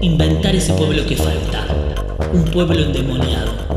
Inventar ese pueblo que falta. Un pueblo endemoniado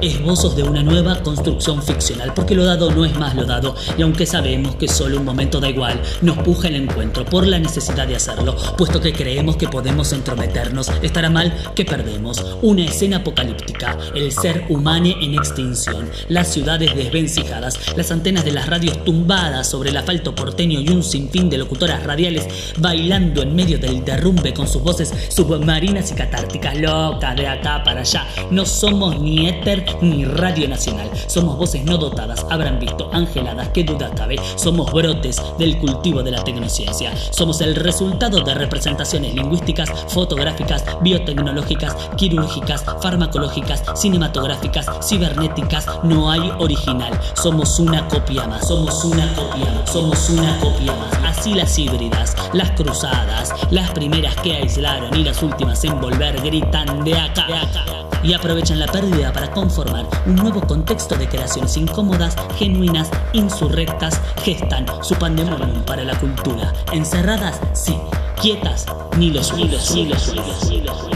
esbozos de una nueva construcción ficcional, porque lo dado no es más lo dado, y aunque sabemos que solo un momento da igual, nos puja el encuentro por la necesidad de hacerlo, puesto que creemos que podemos entrometernos, estará mal que perdemos. Una escena apocalíptica, el ser humano en extinción, las ciudades desvencijadas, las antenas de las radios tumbadas sobre el asfalto porteño y un sinfín de locutoras radiales bailando en medio del derrumbe con sus voces submarinas y catárticas, locas de acá para allá. No somos ni éter ni Radio Nacional. Somos voces no dotadas, habrán visto, angeladas, que duda cabe. Somos brotes del cultivo de la tecnociencia. Somos el resultado de representaciones lingüísticas, fotográficas, biotecnológicas, quirúrgicas, farmacológicas, cinematográficas, cibernéticas. No hay original. Somos una copia más. Somos una copia más. Somos una copia más. Así las híbridas, las cruzadas, las primeras que aislaron y las últimas en volver gritan de acá. De acá y aprovechan la pérdida para conformar un nuevo contexto de creaciones incómodas, genuinas, insurrectas, gestan su pandemonium para la cultura. Encerradas, sí, quietas, ni los hilos, ni los hilos, ni los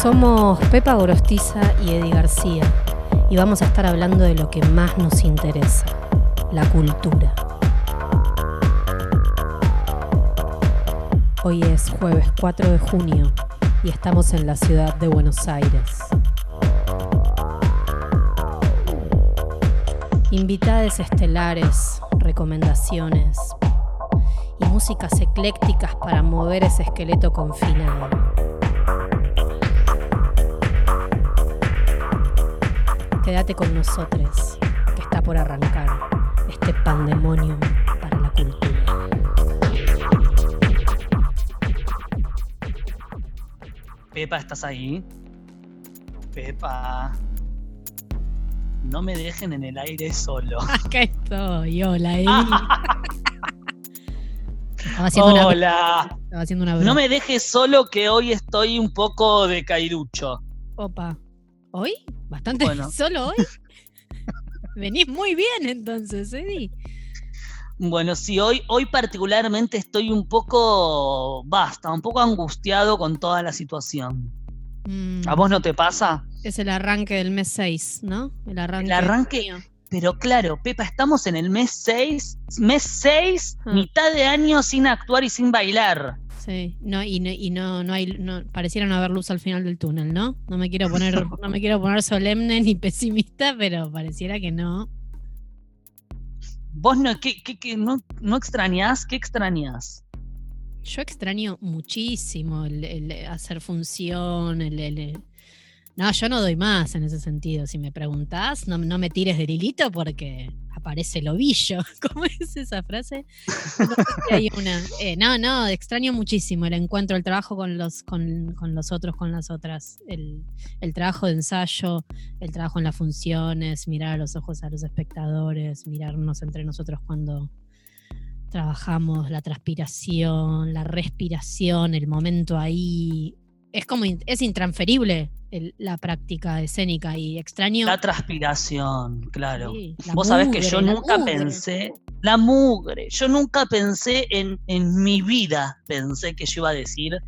Somos Pepa Gorostiza y Eddie García y vamos a estar hablando de lo que más nos interesa, la cultura. Hoy es jueves 4 de junio y estamos en la ciudad de Buenos Aires. Invitadas estelares, recomendaciones y músicas eclécticas para mover ese esqueleto confinado. Quédate con nosotros, que está por arrancar este pandemonium Pepa, ¿estás ahí? Pepa. No me dejen en el aire solo. Acá estoy, hola, Hola. no me dejes solo que hoy estoy un poco de cairucho. Opa. ¿Hoy? ¿Bastante solo hoy? Venís muy bien entonces, Eddie. Bueno, sí, hoy, hoy particularmente estoy un poco, basta, un poco angustiado con toda la situación. ¿A vos no te pasa? Es el arranque del mes 6, ¿no? El arranque. El arranque. Pero claro, Pepa, estamos en el mes 6, mes 6, ah. mitad de año sin actuar y sin bailar. Sí, no, y, no, y no, no hay, no, pareciera no haber luz al final del túnel, ¿no? No me quiero poner, no me quiero poner solemne ni pesimista, pero pareciera que no. ¿Vos no, no, no extrañás? ¿Qué extrañás? Yo extraño muchísimo el, hacer función, el, No, yo no doy más en ese sentido. Si me preguntás, no, no me tires del hilito porque aparece el ovillo. ¿Cómo es esa frase? Eh, no, no, extraño muchísimo el encuentro, el trabajo con los, con, los otros, con las otras, el, trabajo de ensayo, el trabajo en las funciones, mirar a los ojos a los espectadores, mirarnos entre nosotros cuando trabajamos, la transpiración, la respiración, el momento ahí. Es como, es intransferible la práctica escénica y extraño. La transpiración, claro. Vos sabés que yo nunca pensé, la mugre, yo nunca pensé en, en mi vida, pensé que yo iba a decir,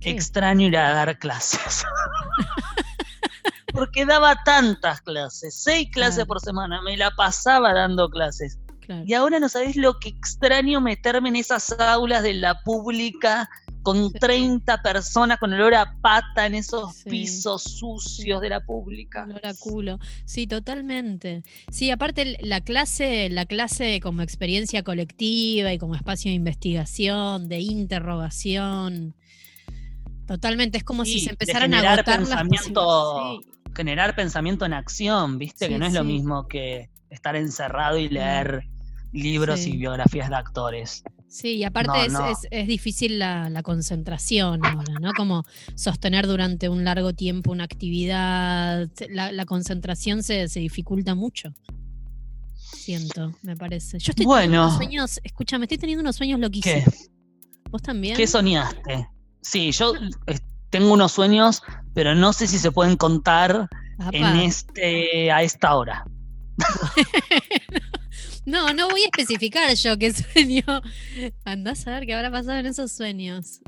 extraño ir a dar clases. Porque daba tantas clases, seis clases por semana, me la pasaba dando clases. Y ahora no sabés lo que extraño meterme en esas aulas de la pública con 30 personas con olor a pata en esos pisos sucios de la pública. Olor a culo. Sí, totalmente. Sí, aparte la clase, la clase como experiencia colectiva y como espacio de investigación, de interrogación. Totalmente, es como si se empezaran a agotar pensamiento, generar pensamiento en acción, ¿viste? que no es lo mismo que estar encerrado y leer libros y biografías de actores. Sí, y aparte es, difícil la, concentración ahora, ¿no? Como sostener durante un largo tiempo una actividad, la, concentración se, dificulta mucho. Siento, me parece. Yo estoy teniendo unos sueños, escúchame, estoy teniendo unos sueños loquísimos. ¿Qué? ¿Vos también? ¿Qué soñaste? Sí, yo tengo unos sueños, pero no sé si se pueden contar en este, a esta hora. no, no voy a especificar yo qué sueño. Andás a ver qué habrá pasado en esos sueños.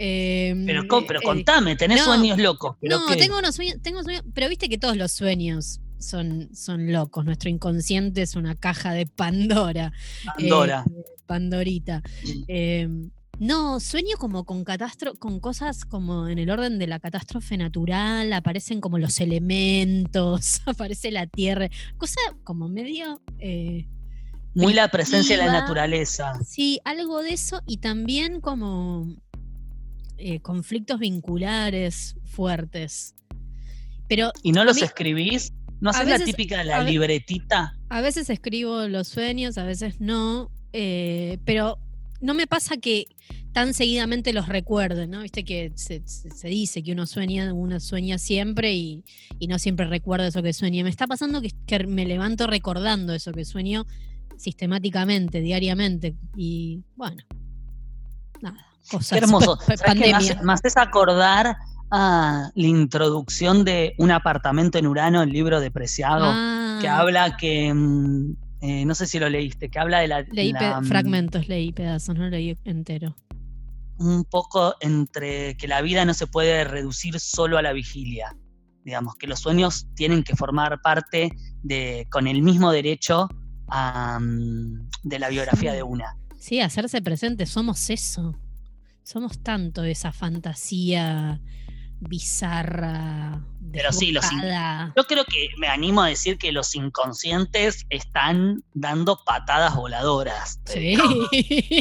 Em, pero, pero eh, contame, tenés sueños locos. no, tengo unos sueños, tengo sueños, pero viste que todos los sueños son, son locos. Nuestro inconsciente es una caja de Pandora. Pandora. Eh, Pandorita. Em, no, sueño como con con cosas como en el orden de la catástrofe natural, aparecen como los elementos, aparece la tierra, cosa como medio eh, muy la presencia de la naturaleza. Sí, algo de eso y también como eh, conflictos vinculares fuertes. Pero ¿Y no los escribís? ¿No haces la típica la libretita? A veces escribo los sueños, a veces no, eh, pero no me pasa que tan seguidamente los recuerde, ¿no? Viste que se, dice que uno sueña, uno sueña siempre y, no siempre recuerda eso que sueña. Me está pasando que, que, me levanto recordando eso que sueño sistemáticamente, diariamente. Y bueno, nada. Qué hermoso. Me, haces acordar a la introducción de Un apartamento en Urano, el libro de Preciado, que ah. habla que. Mm, eh, no sé si lo leíste, que habla de la. Leí mm, fragmentos, leí pedazos, no leí entero. Un poco entre que la vida no se puede reducir solo a la vigilia. Digamos, que los sueños tienen que formar parte de, con el mismo derecho de la biografía de una. Sí, hacerse presente, somos eso. Somos tanto esa fantasía bizarra. Pero sí, los yo creo que me animo a decir que los inconscientes están dando patadas voladoras. Sí.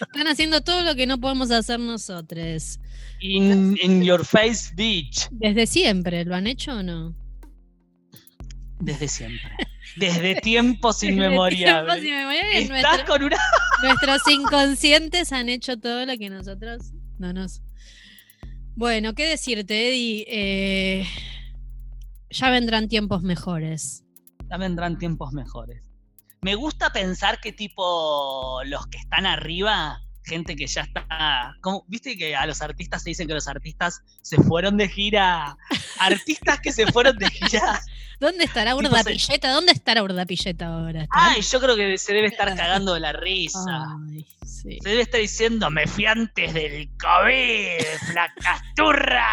están haciendo todo lo que no podemos hacer nosotros. In, your face, bitch. Desde siempre, ¿lo han hecho o no? Desde siempre. Desde tiempos inmemoriales. Estás con una... Nuestros inconscientes han hecho todo lo que nosotros no nos. Bueno, ¿qué decirte, Eddie? Eh, ya vendrán tiempos mejores. Ya vendrán tiempos mejores. Me gusta pensar que tipo los que están arriba gente que ya está. como ¿Viste que a los artistas se dicen que los artistas se fueron de gira? Artistas que se fueron de gira. ¿Dónde estará Urda Pilleta? ¿Dónde estará Urda Pilleta ahora? Ay, yo creo que se debe estar cagando de la risa. Se debe estar diciendo, me fui antes del COVID, flacasturra.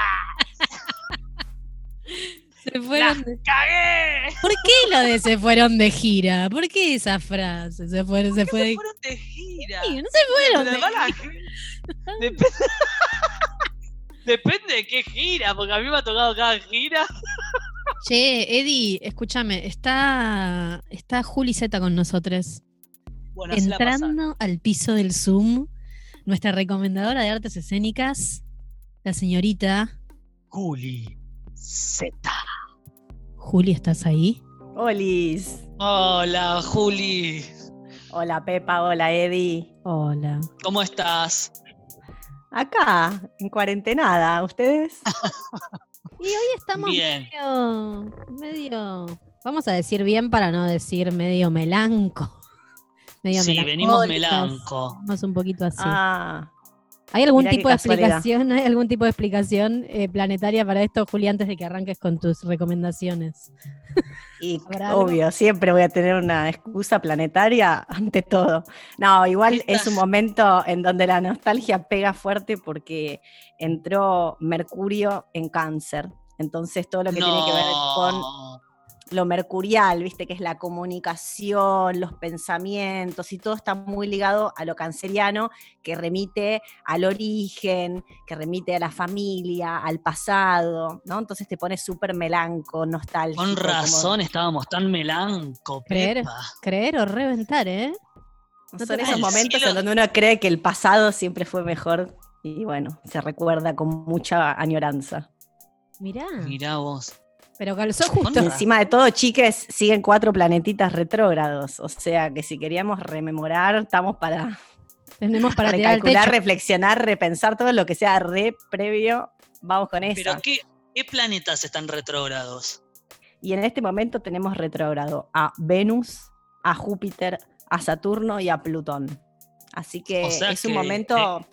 Se fueron de... ¡Cagué! ¿Por qué lo de se fueron de gira? ¿Por qué esa frase? Se fueron, se, fue... se fueron de gira. Sí, no se fueron de Depende... Depende de qué gira, porque a mí me ha tocado cada gira. Che, Eddie, escúchame, está, está Juli Z con nosotros. Bueno, Entrando al piso del Zoom, nuestra recomendadora de artes escénicas, la señorita Juli Z. Juli, ¿estás ahí? Olis. Hola, Juli. Hola, Pepa. Hola, Eddie. Hola. ¿Cómo estás? Acá, en cuarentenada. ¿Ustedes? y hoy estamos medio, medio, vamos a decir bien para no decir medio melanco. Medio sí, venimos melanco. Vamos un poquito así. Ah, ¿Hay algún tipo de explicación? ¿Hay algún tipo de explicación eh, planetaria para esto, Juli, antes de que arranques con tus recomendaciones? Y obvio, siempre voy a tener una excusa planetaria ante todo. No, igual es un momento en donde la nostalgia pega fuerte porque entró Mercurio en cáncer. Entonces todo lo que tiene que ver con lo mercurial, viste, que es la comunicación, los pensamientos, y todo está muy ligado a lo canceriano, que remite al origen, que remite a la familia, al pasado, ¿no? Entonces te pone súper melanco, nostálgico. Con razón estábamos tan melanco, creer, creer o reventar, ¿eh? son esos momentos en donde uno cree que el pasado siempre fue mejor y bueno, se recuerda con mucha añoranza. Mirá. Mirá vos. Pero calzó justo. Encima de todo, chiques, siguen cuatro planetitas retrógrados. O sea que si queríamos rememorar, estamos para. Tenemos para recalcular, reflexionar, repensar todo lo que sea re previo. Vamos con eso. ¿Pero qué, qué planetas están retrógrados? Y en este momento tenemos retrógrado a Venus, a Júpiter, a Saturno y a Plutón. Así que es un momento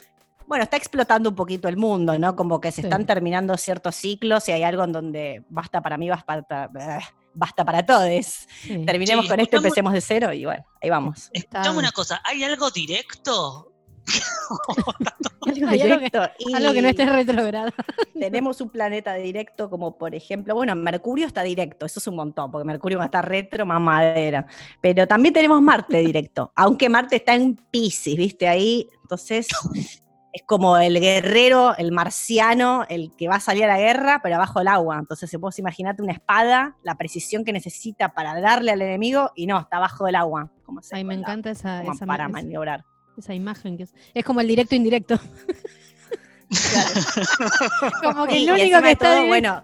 bueno, está explotando un poquito el mundo, ¿no? Como que se están terminando ciertos ciclos y hay algo en donde basta para mí, basta para, basta para todos. Terminemos con esto, empecemos de cero y bueno, ahí vamos. Escuchame una cosa, ¿hay algo directo? algo, directo algo, que, no esté retrogrado. Tenemos un planeta directo como por ejemplo, bueno, Mercurio está directo, eso es un montón, porque Mercurio va a estar retro, más madera. Pero también tenemos Marte directo, aunque Marte está en Pisces, ¿viste? Ahí, entonces es como el guerrero, el marciano, el que va a salir a la guerra, pero abajo del agua. Entonces, se puede imaginarte una espada, la precisión que necesita para darle al enemigo, y no, está abajo del agua. Como Ay, me encanta esa, esa para maniobrar. Esa imagen que es, es como el directo indirecto. como que lo único que está. bueno,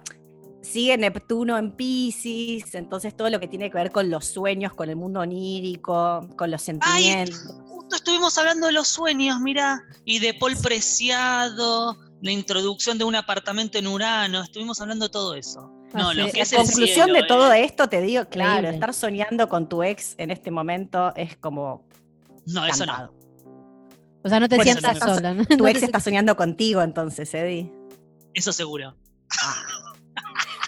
sigue Neptuno en Pisces, entonces todo lo que tiene que ver con los sueños, con el mundo onírico, con los sentimientos estuvimos hablando de los sueños, mira, y de Paul Preciado, la introducción de un apartamento en Urano, estuvimos hablando de todo eso. No, lo que es conclusión de todo esto, te digo, claro, estar soñando con tu ex en este momento es como. No, eso no. O sea, no te sientas sola. ¿no? Tu ex está soñando contigo, entonces, Eddie. Eso seguro.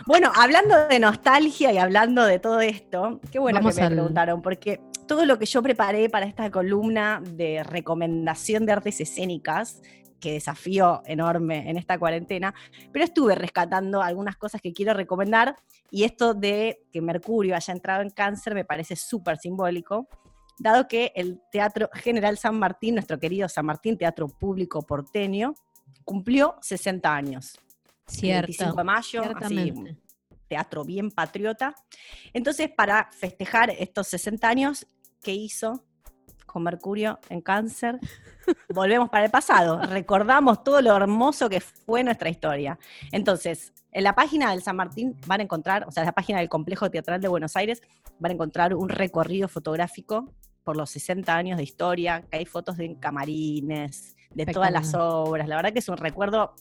Bueno, hablando de nostalgia y hablando de todo esto, qué bueno que me preguntaron, porque todo lo que yo preparé para esta columna de recomendación de artes escénicas, que desafío enorme en esta cuarentena, pero estuve rescatando algunas cosas que quiero recomendar y esto de que Mercurio haya entrado en cáncer me parece súper simbólico, dado que el Teatro General San Martín, nuestro querido San Martín, Teatro Público Porteño, cumplió 60 años. Cierto. 25 de mayo, así, teatro bien patriota. Entonces, para festejar estos 60 años, ¿qué hizo con Mercurio en cáncer. Volvemos para el pasado, recordamos todo lo hermoso que fue nuestra historia. Entonces, en la página del San Martín van a encontrar, o sea, en la página del Complejo Teatral de Buenos Aires, van a encontrar un recorrido fotográfico por los 60 años de historia, que hay fotos de camarines, de todas las obras. La verdad que es un recuerdo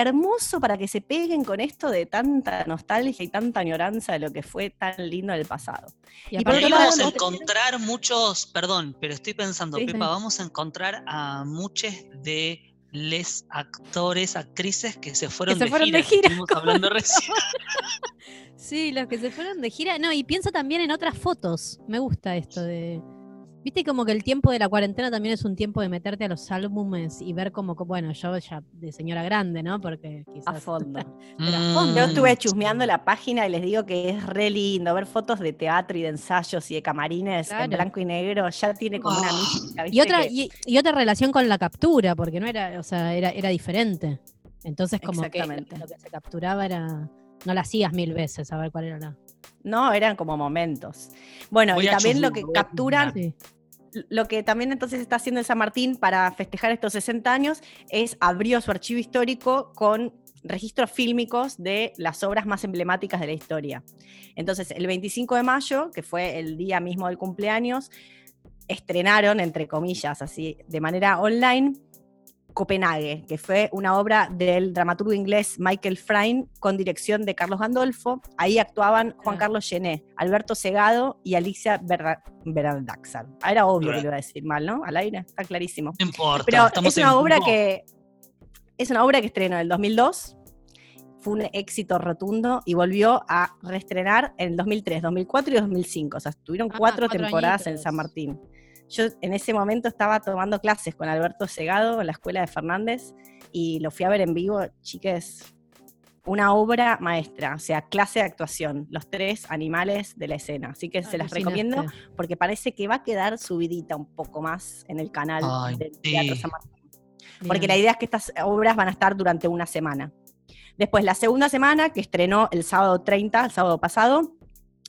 hermoso para que se peguen con esto de tanta nostalgia y tanta añoranza de lo que fue tan lindo en el pasado. Y, vamos a encontrar muchos, perdón, pero estoy pensando, Pepa, vamos a encontrar a muchos de les actores, actrices que se fueron, de, gira. de gira. hablando recién. sí, los que se fueron de gira. No, y pienso también en otras fotos. Me gusta esto de Viste como que el tiempo de la cuarentena también es un tiempo de meterte a los álbumes y ver como, bueno, yo ya de señora grande, ¿no? Porque quizás... A fondo. Mm. Yo estuve chusmeando la página y les digo que es re lindo ver fotos de teatro y de ensayos y de camarines en blanco y negro. Ya tiene como una mística. Y otra, y, otra relación con la captura, porque no era, o sea, era, era diferente. Entonces como que lo que se capturaba era... No la hacías mil veces a ver cuál era la... No, eran como momentos. Bueno, y también lo que capturan, lo que también entonces está haciendo el San Martín para festejar estos 60 años es abrió su archivo histórico con registros fílmicos de las obras más emblemáticas de la historia. Entonces, el 25 de mayo, que fue el día mismo del cumpleaños, estrenaron, entre comillas, así, de manera online, Copenhague, que fue una obra del dramaturgo inglés Michael Frayn con dirección de Carlos Gandolfo. Ahí actuaban Juan Carlos Gené, Alberto Segado y Alicia Verdaxar. Ah, era obvio que lo iba a decir mal, ¿no? Al aire, está clarísimo. No importa. Pero es una obra que es una obra que estrenó en el 2002. Fue un éxito rotundo y volvió a reestrenar en el 2003, 2004 y 2005. O sea, tuvieron ah, cuatro, temporadas en San Martín. Yo en ese momento estaba tomando clases con Alberto Segado en la escuela de Fernández y lo fui a ver en vivo, chiques, una obra maestra, o sea, clase de actuación, los tres animales de la escena. Así que se las recomiendo porque parece que va a quedar subidita un poco más en el canal del Teatro San Martín. Porque la idea es que estas obras van a estar durante una semana. Después, la segunda semana, que estrenó el sábado 30, el sábado pasado,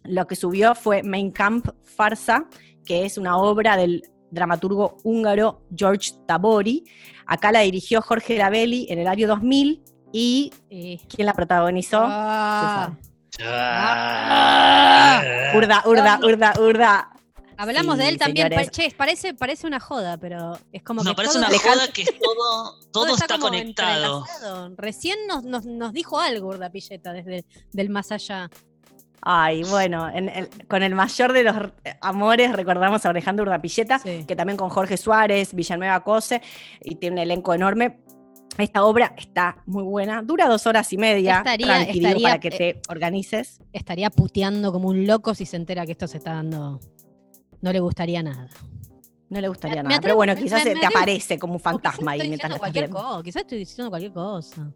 lo que subió fue Main Camp Farsa, que es una obra del dramaturgo húngaro George Tabori. Acá la dirigió Jorge Rabelli en el año 2000 y ¿quién la protagonizó? Ah. Ah. Urda, urda, urda, urda. Hablamos de él también, che, parece, parece una joda, pero es como no, parece una joda que todo, todo, está, conectado. Recién nos, nos, nos, dijo algo Urda Pilleta desde el más allá. Ay, bueno, con el mayor de los amores recordamos a Alejandro Urdapilleta, que también con Jorge Suárez, Villanueva Cose, y tiene un elenco enorme. Esta obra está muy buena, dura dos horas y media, estaría, estaría para que te eh, organices. Estaría puteando como un loco si se entera que esto se está dando. No le gustaría nada. No le gustaría nada, pero bueno, quizás te aparece como un fantasma ahí mientras cualquier cosa, Quizás estoy diciendo cualquier cosa.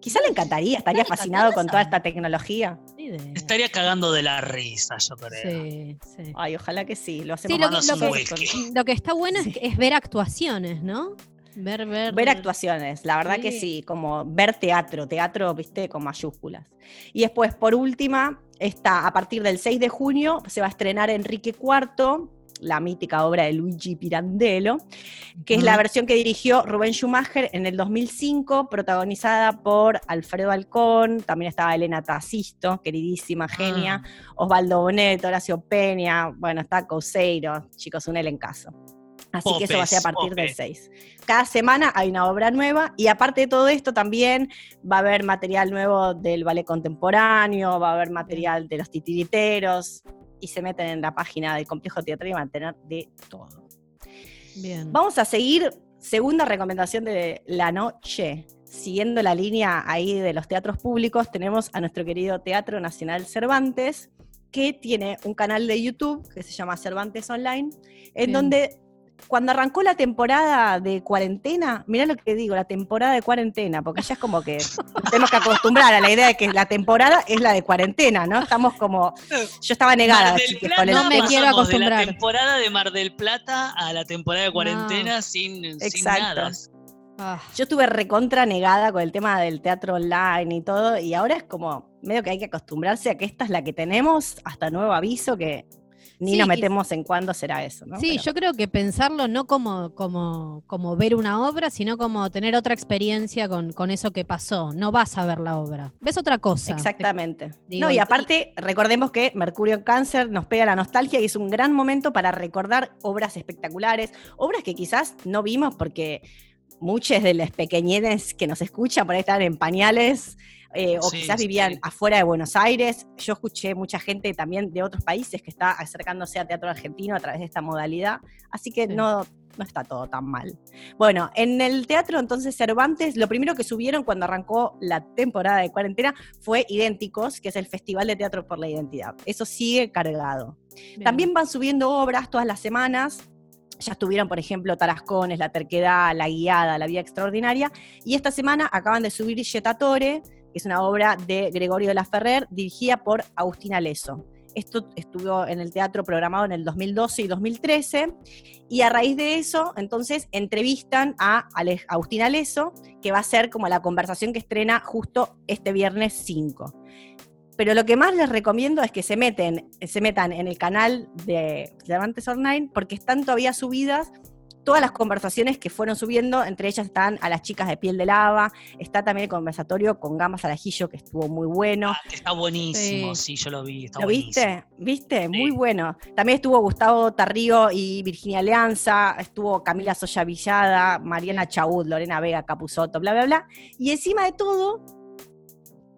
Quizá le encantaría, estaría fascinado con toda esta tecnología. Estaría cagando de la risa, yo creo. Sí, sí. Ay, ojalá que sí, lo hacemos lo, que, está bueno es, ver actuaciones, ¿no? Ver, ver. Ver actuaciones, la verdad que sí, como ver teatro, teatro, viste, con mayúsculas. Y después, por última, está a partir del 6 de junio, se va a estrenar Enrique IV, la mítica obra de Luigi Pirandello, que es la versión que dirigió Rubén Schumacher en el 2005, protagonizada por Alfredo Alcón, también estaba Elena Tacisto, queridísima genia, ah. Osvaldo Bonet, Horacio Peña, bueno, está Couseiro, chicos, un elencazo. Así que eso va a ser a partir del 6. Cada semana hay una obra nueva y aparte de todo esto también va a haber material nuevo del ballet contemporáneo, va a haber material de los titiriteros, y se meten en la página del complejo teatral y van a tener de todo. Bien. Vamos a seguir, segunda recomendación de la noche. Siguiendo la línea ahí de los teatros públicos, tenemos a nuestro querido Teatro Nacional Cervantes, que tiene un canal de YouTube que se llama Cervantes Online, en donde cuando arrancó la temporada de cuarentena, mirá lo que digo, la temporada de cuarentena, porque ya es como que tenemos que acostumbrar a la idea de que la temporada es la de cuarentena, ¿no? Estamos como. Yo estaba negada, no me quiero acostumbrar. De la temporada de Mar del Plata a la temporada de cuarentena sin, nada. Ah. Yo estuve recontra negada con el tema del teatro online y todo, y ahora es como medio que hay que acostumbrarse a que esta es la que tenemos, hasta nuevo aviso, que ni nos metemos en cuándo será eso. ¿no? Sí, yo creo que pensarlo no como, como, como ver una obra, sino como tener otra experiencia con, con, eso que pasó. No vas a ver la obra, ves otra cosa. Exactamente. no, y aparte, recordemos que Mercurio en Cáncer nos pega la nostalgia y es un gran momento para recordar obras espectaculares, obras que quizás no vimos porque muchos de los pequeñines que nos escuchan por ahí están en pañales eh, o quizás vivían afuera de Buenos Aires. Yo escuché mucha gente también de otros países que está acercándose a teatro argentino a través de esta modalidad, así que no, no está todo tan mal. Bueno, en el teatro entonces Cervantes, lo primero que subieron cuando arrancó la temporada de cuarentena fue Idénticos, que es el Festival de Teatro por la Identidad. Eso sigue cargado. También van subiendo obras todas las semanas. Ya estuvieron, por ejemplo, Tarascones, La Terquedad, La Guiada, La Vía Extraordinaria. Y esta semana acaban de subir Yetatore, que es una obra de Gregorio de la Ferrer, dirigida por Agustina Leso. Esto estuvo en el teatro programado en el 2012 y 2013, y a raíz de eso, entonces, entrevistan a Agustina Leso, que va a ser como la conversación que estrena justo este viernes 5 pero lo que más les recomiendo es que se, meten, se metan en el canal de Cervantes Online porque están todavía subidas todas las conversaciones que fueron subiendo, entre ellas están a las chicas de piel de lava, está también el conversatorio con Gamas al ajillo, que estuvo muy bueno. Ah, está buenísimo, sí. yo lo vi. ¿Lo viste? ¿Viste? Muy bueno. También estuvo Gustavo Tarrío y Virginia Alianza, estuvo Camila Soya Villada, Mariana Chaud, Lorena Vega Capuzotto, bla, bla, bla. Y encima de todo,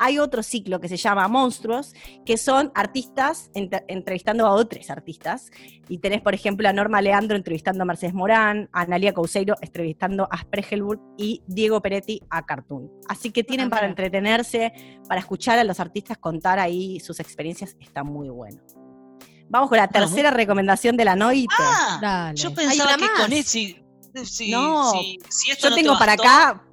hay otro ciclo que se llama Monstruos, que son artistas entrevistando a otros artistas. Y tenés, por ejemplo, a Norma Leandro entrevistando a Mercedes Morán, a Analia Couseiro entrevistando a Spregelburg y Diego Peretti a Cartoon. Así que tienen para entretenerse, para escuchar a los artistas contar ahí sus experiencias, está muy bueno. Vamos con la tercera recomendación de la noche. Ah, yo pensaba que con ese... no, yo tengo para acá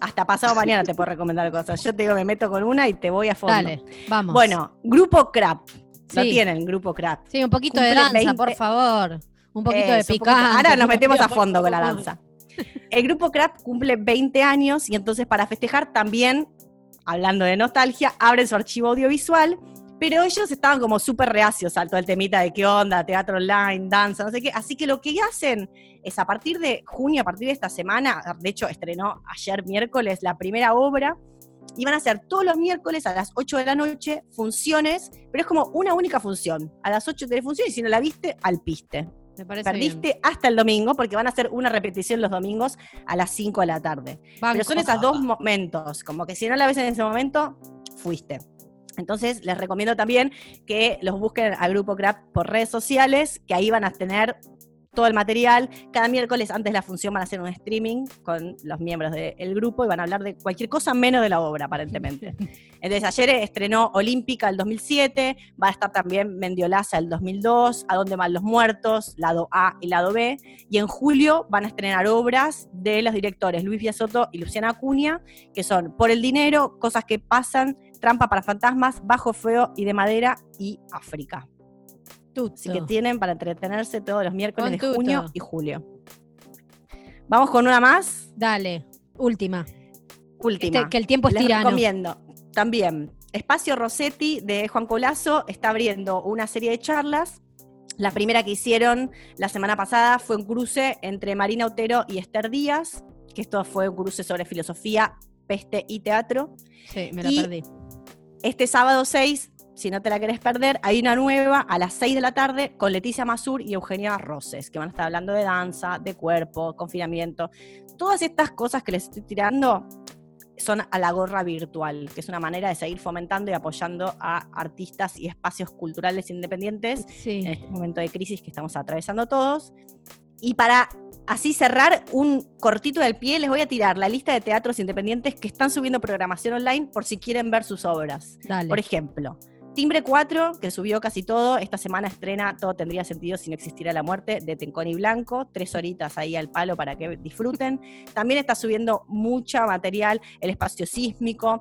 hasta pasado mañana te puedo recomendar cosas. Yo te digo, me meto con una y te voy a fondo. Dale, vamos. Bueno, Grupo Crap. Lo tienen, Grupo Crap. Sí, un poquito de danza, por favor. Un poquito de picante. Ahora nos metemos a fondo con la danza. El Grupo Crap cumple 20 años y entonces para festejar también, hablando de nostalgia, abren su archivo audiovisual pero ellos estaban como súper reacios al todo el temita de qué onda, teatro online, danza, no sé qué. Así que lo que hacen es a partir de junio, a partir de esta semana, de hecho estrenó ayer miércoles la primera obra, y van a hacer todos los miércoles a las 8 de la noche funciones, pero es como una única función. A las 8 tenés función y si no la viste, al piste. Me parece Perdiste hasta el domingo porque van a hacer una repetición los domingos a las 5 de la tarde. Pero son esos dos momentos, como que si no la ves en ese momento, fuiste. Entonces, les recomiendo también que los busquen al grupo CRAP por redes sociales, que ahí van a tener todo el material. Cada miércoles antes de la función van a hacer un streaming con los miembros del grupo y van a hablar de cualquier cosa menos de la obra, aparentemente. Entonces, ayer estrenó Olímpica el 2007, va a estar también Mendiolaza el 2002, A dónde van los muertos, lado A y lado B. Y en julio van a estrenar obras de los directores Luis Soto y Luciana Acuña, que son Por el dinero, Cosas que pasan, Trampa para fantasmas, Bajo Feo y de Madera y África. Así que tienen para entretenerse todos los miércoles de junio y julio. Vamos con una más. Dale, última. Última. Este, que el tiempo es Les tirano. recomiendo también. Espacio Rossetti de Juan Colazo está abriendo una serie de charlas. La primera que hicieron la semana pasada fue un cruce entre Marina Otero y Esther Díaz, que esto fue un cruce sobre filosofía, peste y teatro. Sí, me la perdí. Este sábado 6 si no te la querés perder, hay una nueva a las 6 de la tarde con Leticia Masur y Eugenia Roses, que van a estar hablando de danza, de cuerpo, confinamiento. Todas estas cosas que les estoy tirando son a la gorra virtual, que es una manera de seguir fomentando y apoyando a artistas y espacios culturales independientes en este momento de crisis que estamos atravesando todos. Y para así cerrar un cortito del pie, les voy a tirar la lista de teatros independientes que están subiendo programación online por si quieren ver sus obras. Por ejemplo, Timbre 4, que subió casi todo, esta semana estrena Todo tendría sentido si no existiera la muerte, de Tenconi Blanco, tres horitas ahí al palo para que disfruten. También está subiendo mucha material, El Espacio Sísmico,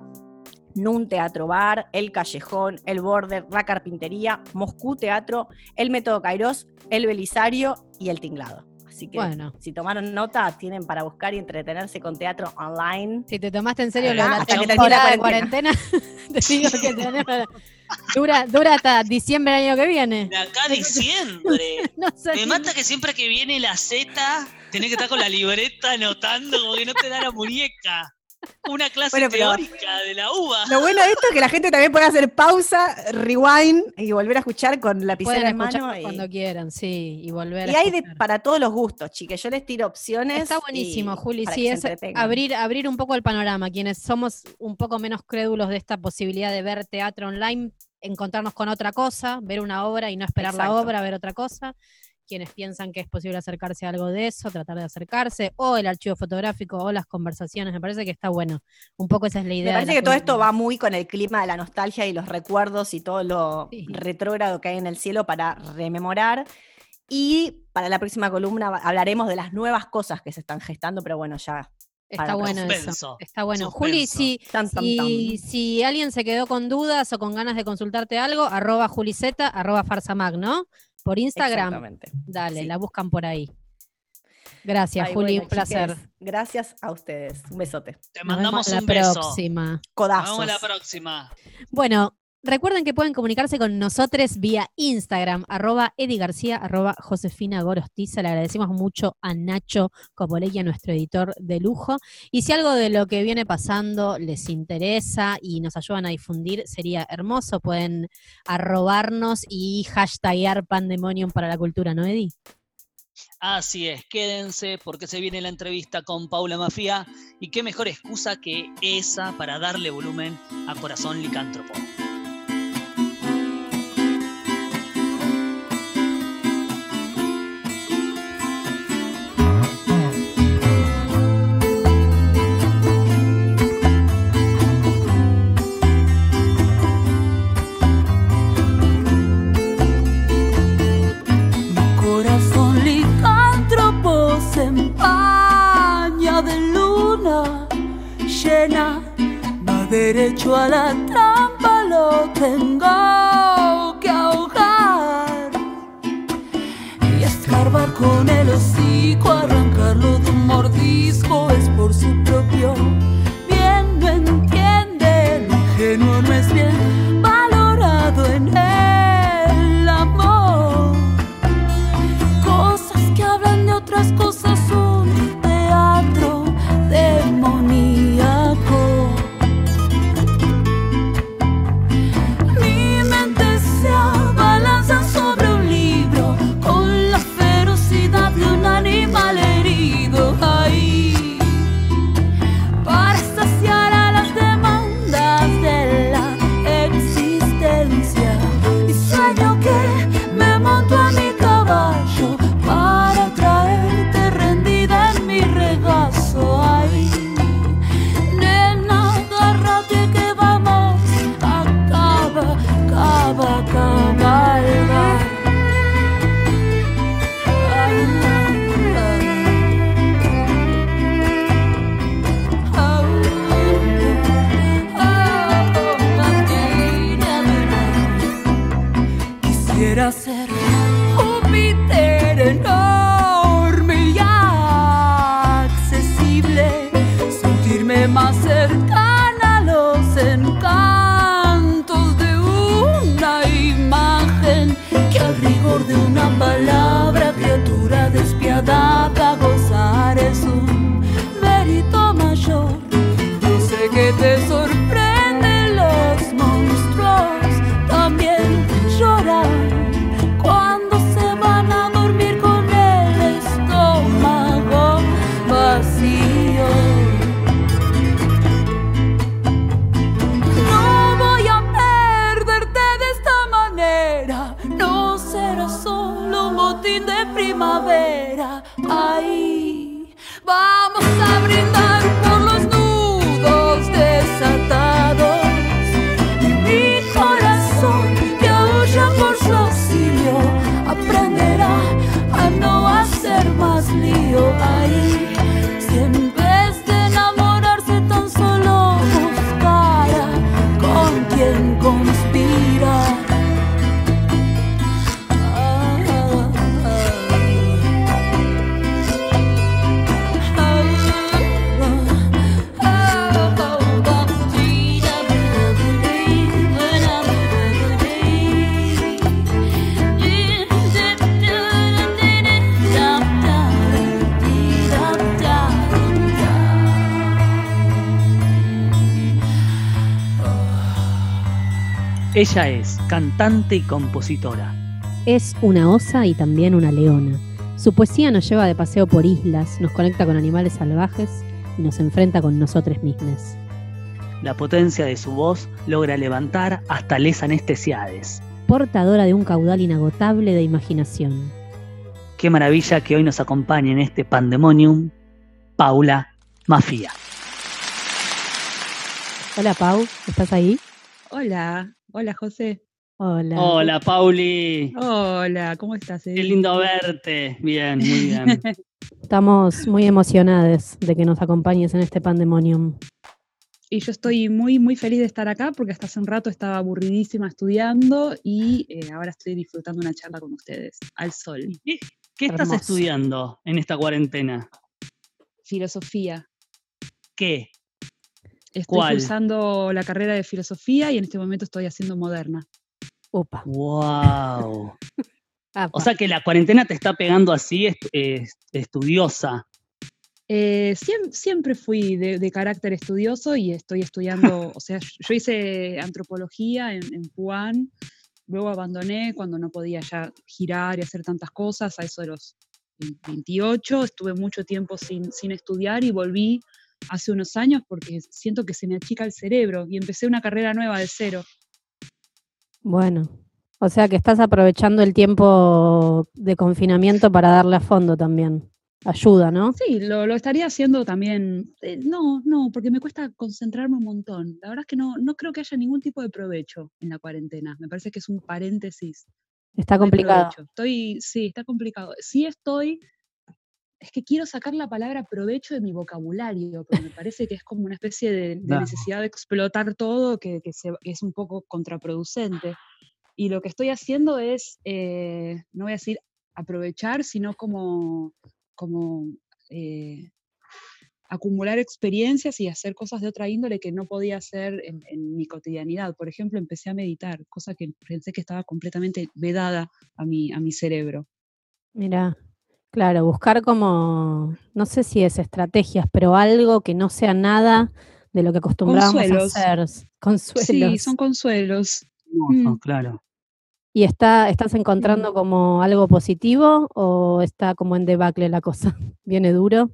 Nun Teatro Bar, El Callejón, El Border, La Carpintería, Moscú Teatro, El Método Kairos, El Belisario y El Tinglado. Así que bueno. si tomaron nota, tienen para buscar y entretenerse con teatro online. Si te tomaste en serio la, la temporada de cuarentena, te digo que tenés Dura, dura hasta diciembre del año que viene. De acá a diciembre. Me mata que siempre que viene la Z, tenés que estar con la libreta anotando como que no te da la muñeca. Una clase teórica de la uva. Lo bueno de esto es que la gente también puede hacer pausa, rewind y volver a escuchar con la pizarra en mano. Cuando quieran, sí, y volver y hay para todos los gustos, chiques. Yo les tiro opciones. Está buenísimo, Juli. Sí, es abrir, abrir un poco el panorama. Quienes somos un poco menos crédulos de esta posibilidad de ver teatro online, encontrarnos con otra cosa, ver una obra y no esperar la obra, ver otra cosa quienes piensan que es posible acercarse a algo de eso, tratar de acercarse, o el archivo fotográfico, o las conversaciones, me parece que está bueno. Un poco esa es la idea. Me parece que todo esto va muy con el clima de la nostalgia y los recuerdos y todo lo retrógrado que hay en el cielo para rememorar. Y para la próxima columna hablaremos de las nuevas cosas que se están gestando, pero bueno, ya Está bueno eso. Está bueno. Juli, si, si, alguien se quedó con dudas o con ganas de consultarte algo, arroba juliseta, arroba farsamag, ¿no? Por Instagram. Dale, la buscan por ahí. Gracias, Juli, un placer. gracias a ustedes. Un besote. Te mandamos un la próxima. Codazos. Nos vemos la próxima. Bueno, recuerden que pueden comunicarse con nosotros vía Instagram, arroba Eddie García, arroba Josefina Gorostiza. Le agradecemos mucho a Nacho Copolegui, nuestro editor de lujo. Y si algo de lo que viene pasando les interesa y nos ayudan a difundir, sería hermoso. Pueden arrobarnos y hashtaggear Pandemonium para la cultura, ¿no, Eddie? Así es, quédense porque se viene la entrevista con Paula Mafia y qué mejor excusa que esa para darle volumen a Corazón Licántropo. Derecho a la trampa lo tengo que ahogar y escarbar con el hocico, arrancarlo de un mordisco es por su propio bien, no entiende, lo ingenuo no es bien valorado en el amor, cosas que hablan de otras cosas. Ella es cantante y compositora. Es una osa y también una leona. Su poesía nos lleva de paseo por islas, nos conecta con animales salvajes y nos enfrenta con nosotros mismos. La potencia de su voz logra levantar hasta les anestesiades. Portadora de un caudal inagotable de imaginación. Qué maravilla que hoy nos acompañe en este pandemonium Paula Mafia. Hola Pau, ¿estás ahí? Hola, Hola, José. Hola. Hola, Pauli. Hola, ¿cómo estás? Qué lindo verte. Bien, muy bien. Estamos muy emocionados de que nos acompañes en este pandemonium. Y yo estoy muy, muy feliz de estar acá porque hasta hace un rato estaba aburridísima estudiando y eh, ahora estoy disfrutando una charla con ustedes, al sol. ¿Qué, estás estudiando en esta cuarentena? Filosofía. ¿Qué? Estoy cursando la carrera de filosofía y en este momento estoy haciendo moderna. Opa. ¡Wow! o sea que la cuarentena te está pegando así, estudiosa. Eh, siempre, fui de, carácter estudioso y estoy estudiando, o sea, yo hice antropología en, en Puan, luego abandoné cuando no podía ya girar y hacer tantas cosas, a eso de los 28, estuve mucho tiempo sin, sin estudiar y volví hace unos años porque siento que se me achica el cerebro y empecé una carrera nueva de cero. Bueno, o sea que estás aprovechando el tiempo de confinamiento para darle a fondo también. Ayuda, ¿no? Sí, lo, estaría haciendo también. Eh, no, no, porque me cuesta concentrarme un montón. La verdad es que no, no creo que haya ningún tipo de provecho en la cuarentena. Me parece que es un paréntesis. Está complicado. Estoy, sí, está complicado. Sí estoy es que quiero sacar la palabra provecho de mi vocabulario, porque me parece que es como una especie de, necesidad de explotar todo que, es un poco contraproducente. Y lo que estoy haciendo es, eh, no voy a decir aprovechar, sino como, como eh, acumular experiencias y hacer cosas de otra índole que no podía hacer en, mi cotidianidad. Por ejemplo, empecé a meditar, cosa que pensé que estaba completamente vedada a mi, a mi cerebro. Mira, Claro, buscar como, no sé si es estrategias, pero algo que no sea nada de lo que acostumbramos a hacer. Consuelos. Sí, son consuelos. Mm. claro. ¿Y está, estás encontrando como algo positivo o está como en debacle la cosa? ¿Viene duro?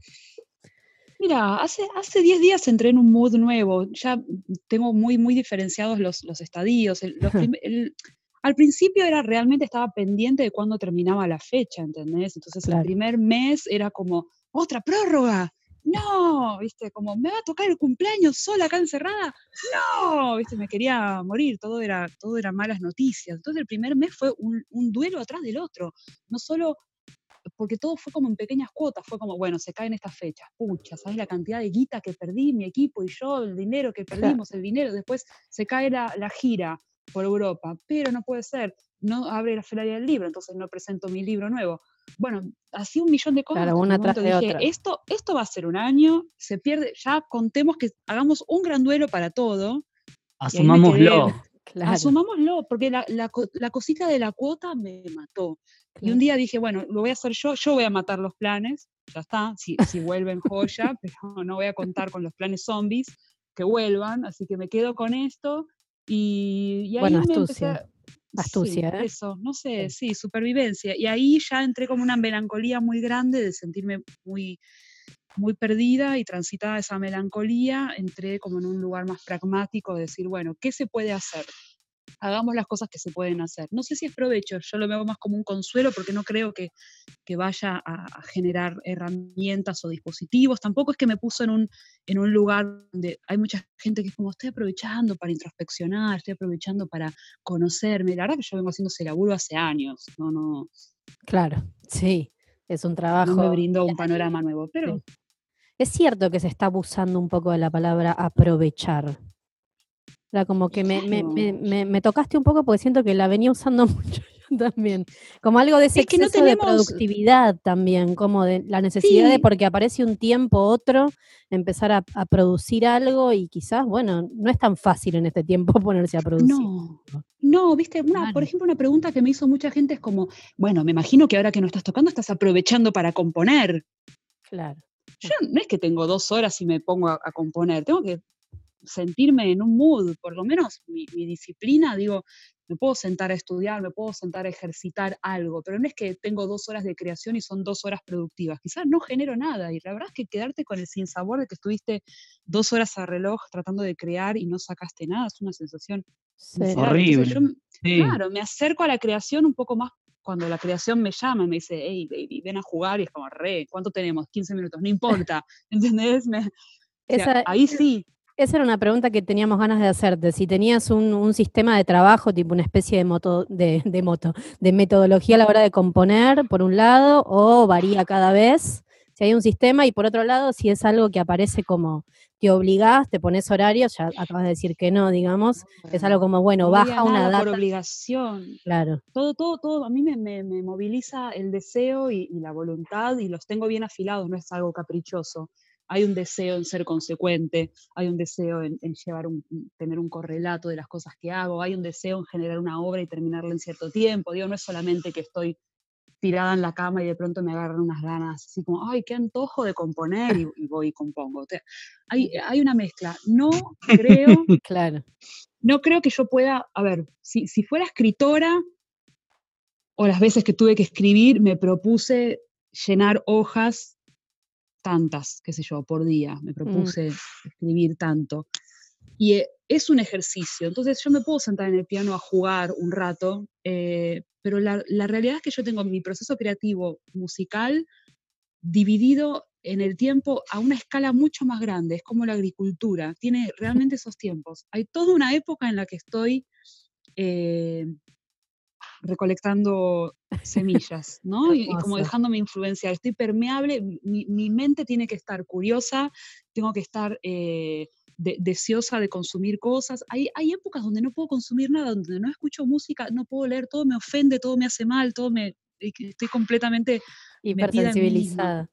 Mira, hace, hace 10 días entré en un mood nuevo. Ya tengo muy, muy diferenciados los, los estadios. el, al principio era realmente estaba pendiente de cuándo terminaba la fecha, ¿entendés? Entonces el primer mes era como, otra prórroga, no, viste, como me va a tocar el cumpleaños sola acá encerrada, no, viste, me quería morir, todo era, todo era malas noticias. Entonces el primer mes fue un, duelo atrás del otro, no solo porque todo fue como en pequeñas cuotas, fue como, bueno, se caen estas fechas, pucha, ¿sabes la cantidad de guita que perdí mi equipo y yo, el dinero que perdimos, el dinero, después se cae la, la gira, por Europa, pero no puede ser, no abre la feria del libro, entonces no presento mi libro nuevo. Bueno, así un millón de cosas. Claro, una tras de otra. Esto, esto va a ser un año, se pierde, ya contemos que hagamos un gran duelo para todo. Asumámoslo. Asumámoslo, porque la, la, cosita de la cuota me mató. Y un día dije, bueno, lo voy a hacer yo, yo voy a matar los planes, ya está, si, si vuelven joya, pero no voy a contar con los planes zombies que vuelvan, así que me quedo con esto. Y, y ahí bueno, me astucia. astucia, ¿eh? Eso, no sé, sí, supervivencia. Y ahí ya entré como una melancolía muy grande de sentirme muy, muy perdida y transitada esa melancolía, entré como en un lugar más pragmático de decir, bueno, ¿qué se puede hacer? Hagamos las cosas que se pueden hacer. No sé si es provecho, yo lo veo más como un consuelo porque no creo que, que vaya a, generar herramientas o dispositivos. Tampoco es que me puso en un, en un lugar donde hay mucha gente que es como, estoy aprovechando para introspeccionar, estoy aprovechando para conocerme. La verdad que yo vengo haciendo ese laburo hace años, no, no. Claro, sí, es un trabajo. No me brindó un panorama nuevo, pero... Es cierto que se está abusando un poco de la palabra aprovechar. Era como que me, me, me, me, tocaste un poco porque siento que la venía usando mucho yo también. Como algo de ese exceso de productividad también, como de la necesidad de, porque aparece un tiempo, otro, empezar a, a, producir algo y quizás, bueno, no es tan fácil en este tiempo ponerse a producir. No, no, viste, una, por ejemplo, una pregunta que me hizo mucha gente es como, bueno, me imagino que ahora que no estás tocando estás aprovechando para componer. Claro. Yo no es que tengo dos horas y me pongo a, a componer, tengo que sentirme en un mood, por lo menos mi, disciplina, digo, me puedo sentar a estudiar, me puedo sentar a ejercitar algo, pero no es que tengo dos horas de creación y son dos horas productivas, quizás no genero nada y la verdad es que quedarte con el sinsabor de que estuviste dos horas a reloj tratando de crear y no sacaste nada es una sensación horrible. Claro, me acerco a la creación un poco más cuando la creación me llama y me dice, hey, baby, ven a jugar, y es como, re, ¿cuánto tenemos? 15 minutos, no importa, ¿entendés? ahí sí, esa era una pregunta que teníamos ganas de hacerte. Si tenías un, sistema de trabajo, tipo una especie de moto, de, moto, de metodología a la hora de componer, por un lado, o varía cada vez. Si hay un sistema, y por otro lado, si es algo que aparece como te obligás, te pones horarios, ya acabas de decir que no, digamos, es algo como, bueno, baja una data. por obligación. Claro. Todo, todo, todo, a mí me, moviliza el deseo y, la voluntad y los tengo bien afilados, no es algo caprichoso hay un deseo en ser consecuente, hay un deseo en, llevar un, tener un correlato de las cosas que hago, hay un deseo en generar una obra y terminarla en cierto tiempo. Digo, no es solamente que estoy tirada en la cama y de pronto me agarran unas ganas, así como, ay, qué antojo de componer y, voy y compongo. hay, hay, una mezcla. No creo, claro. no creo que yo pueda, a ver, si, si fuera escritora o las veces que tuve que escribir, me propuse llenar hojas tantas, qué sé yo, por día. Me mm. propuse escribir tanto. Y eh, es un ejercicio. Entonces yo me puedo sentar en el piano a jugar un rato, eh, pero la, la, realidad es que yo tengo mi proceso creativo musical dividido en el tiempo a una escala mucho más grande. Es como la agricultura. Tiene realmente esos tiempos. Hay toda una época en la que estoy eh, recolectando semillas, ¿no? Y, como dejándome influenciar. Estoy permeable, mi, mente tiene que estar curiosa, tengo que estar eh, deseosa de consumir cosas. Hay, hay épocas donde no puedo consumir nada, donde no escucho música, no puedo leer, todo me ofende, todo me hace mal, todo me... Estoy completamente... Hipersensibilizada.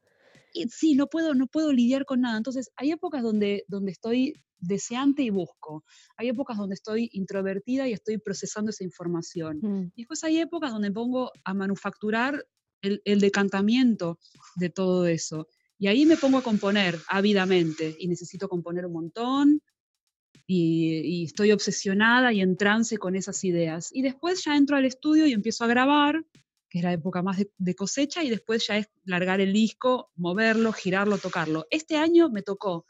Y, sí, no puedo, no puedo lidiar con nada. Entonces, hay épocas donde, donde estoy deseante y busco. Hay épocas donde estoy introvertida y estoy procesando esa información. Mm. Y después hay épocas donde pongo a manufacturar el, decantamiento de todo eso. Y ahí me pongo a componer ávidamente y necesito componer un montón y, estoy obsesionada y en trance con esas ideas. Y después ya entro al estudio y empiezo a grabar, que es la época más de cosecha, y después ya es largar el disco, moverlo, girarlo, tocarlo. Este año me tocó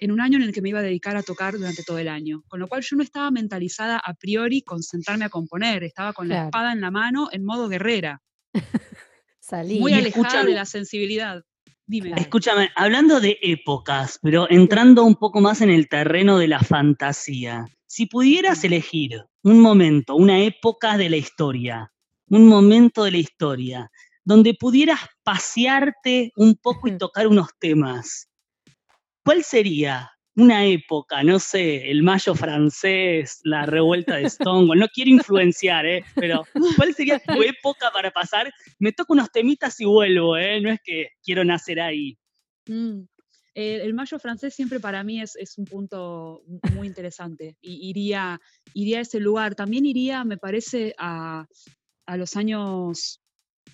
en un año en el que me iba a dedicar a tocar durante todo el año. Con lo cual yo no estaba mentalizada a priori con sentarme a componer, estaba con la espada en la mano en modo guerrera. Salí. Muy alejada de la sensibilidad. Dime. Escúchame, hablando de épocas, pero entrando un poco más en el terreno de la fantasía, si pudieras elegir un momento, una época de la historia, un momento de la historia, donde pudieras pasearte un poco y tocar unos temas, ¿Cuál sería una época, no sé, el mayo francés, la revuelta de Stonewall, no quiero influenciar, ¿eh? pero ¿cuál sería tu época para pasar? Me toco unos temitas y vuelvo, ¿eh? no es que quiero nacer ahí. Mm. el mayo francés siempre para mí es, un punto muy interesante. Y iría, iría a ese lugar. También iría, me parece, a, a los años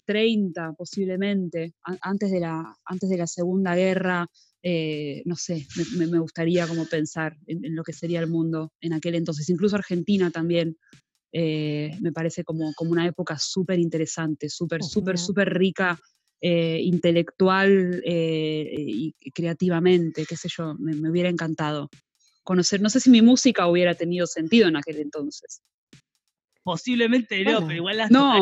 30 posiblemente, antes de la, antes de la Segunda Guerra, eh, no sé, me, gustaría como pensar en, lo que sería el mundo en aquel entonces, incluso Argentina también. Eh, me parece como, como una época súper interesante, súper, súper, súper rica eh, intelectual y creativamente, qué sé yo, me, hubiera encantado conocer, no sé si mi música hubiera tenido sentido en aquel entonces. Posiblemente no, pero igual las no.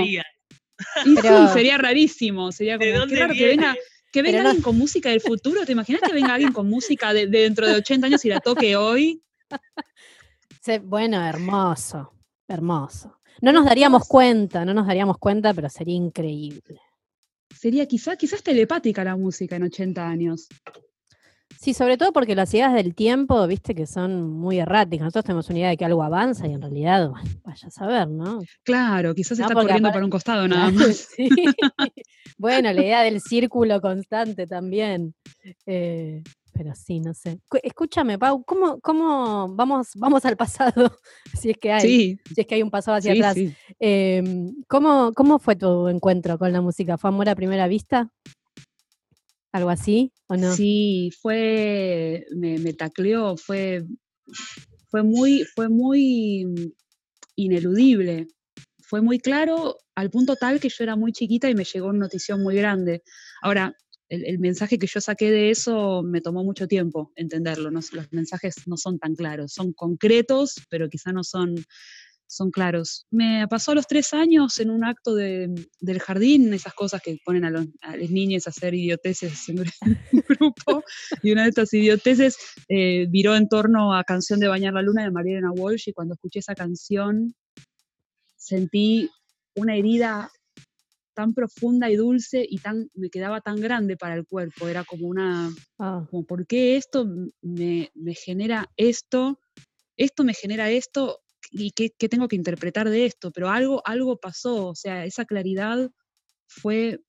sería rarísimo, sería como, que venga, que venga alguien con música del futuro, ¿te imaginas que venga alguien con música de, dentro de 80 años y la toque hoy? bueno, hermoso, hermoso. No nos daríamos cuenta, no nos daríamos cuenta, pero sería increíble. Sería quizás quizás telepática la música en 80 años. Sí, sobre todo porque las ideas del tiempo, viste, que son muy erráticas. Nosotros tenemos una idea de que algo avanza y en realidad, vaya a saber, ¿no? Claro, quizás está corriendo para un costado nada más. Bueno, la idea del círculo constante también. Eh, pero sí, no sé. Escúchame, Pau, ¿cómo, cómo vamos, vamos al pasado? si es que hay, si es que hay un pasado hacia atrás. Em, ¿cómo, ¿Cómo fue tu encuentro con la música? ¿Fue amor a primera vista? ¿Algo así o no? Sí, fue, me, tacleó, fue, fue, muy, fue muy ineludible. Fue muy claro al punto tal que yo era muy chiquita y me llegó una notición muy grande. Ahora, el, mensaje que yo saqué de eso me tomó mucho tiempo entenderlo. los mensajes no son tan claros, son concretos, pero quizá no son son claros. Me pasó a los tres años en un acto del jardín, esas cosas que ponen a los, a niños a hacer idioteces en un grupo, y una de estas idioteces eh, viró en torno a Canción de Bañar la Luna de Mariana Walsh, y cuando escuché esa canción sentí una herida tan profunda y dulce y tan, me quedaba tan grande para el cuerpo. Era como una, ah. como, ¿por qué esto me, me genera esto? Esto me genera esto, y qué, tengo que interpretar de esto, pero algo, algo pasó, o sea, esa claridad fue,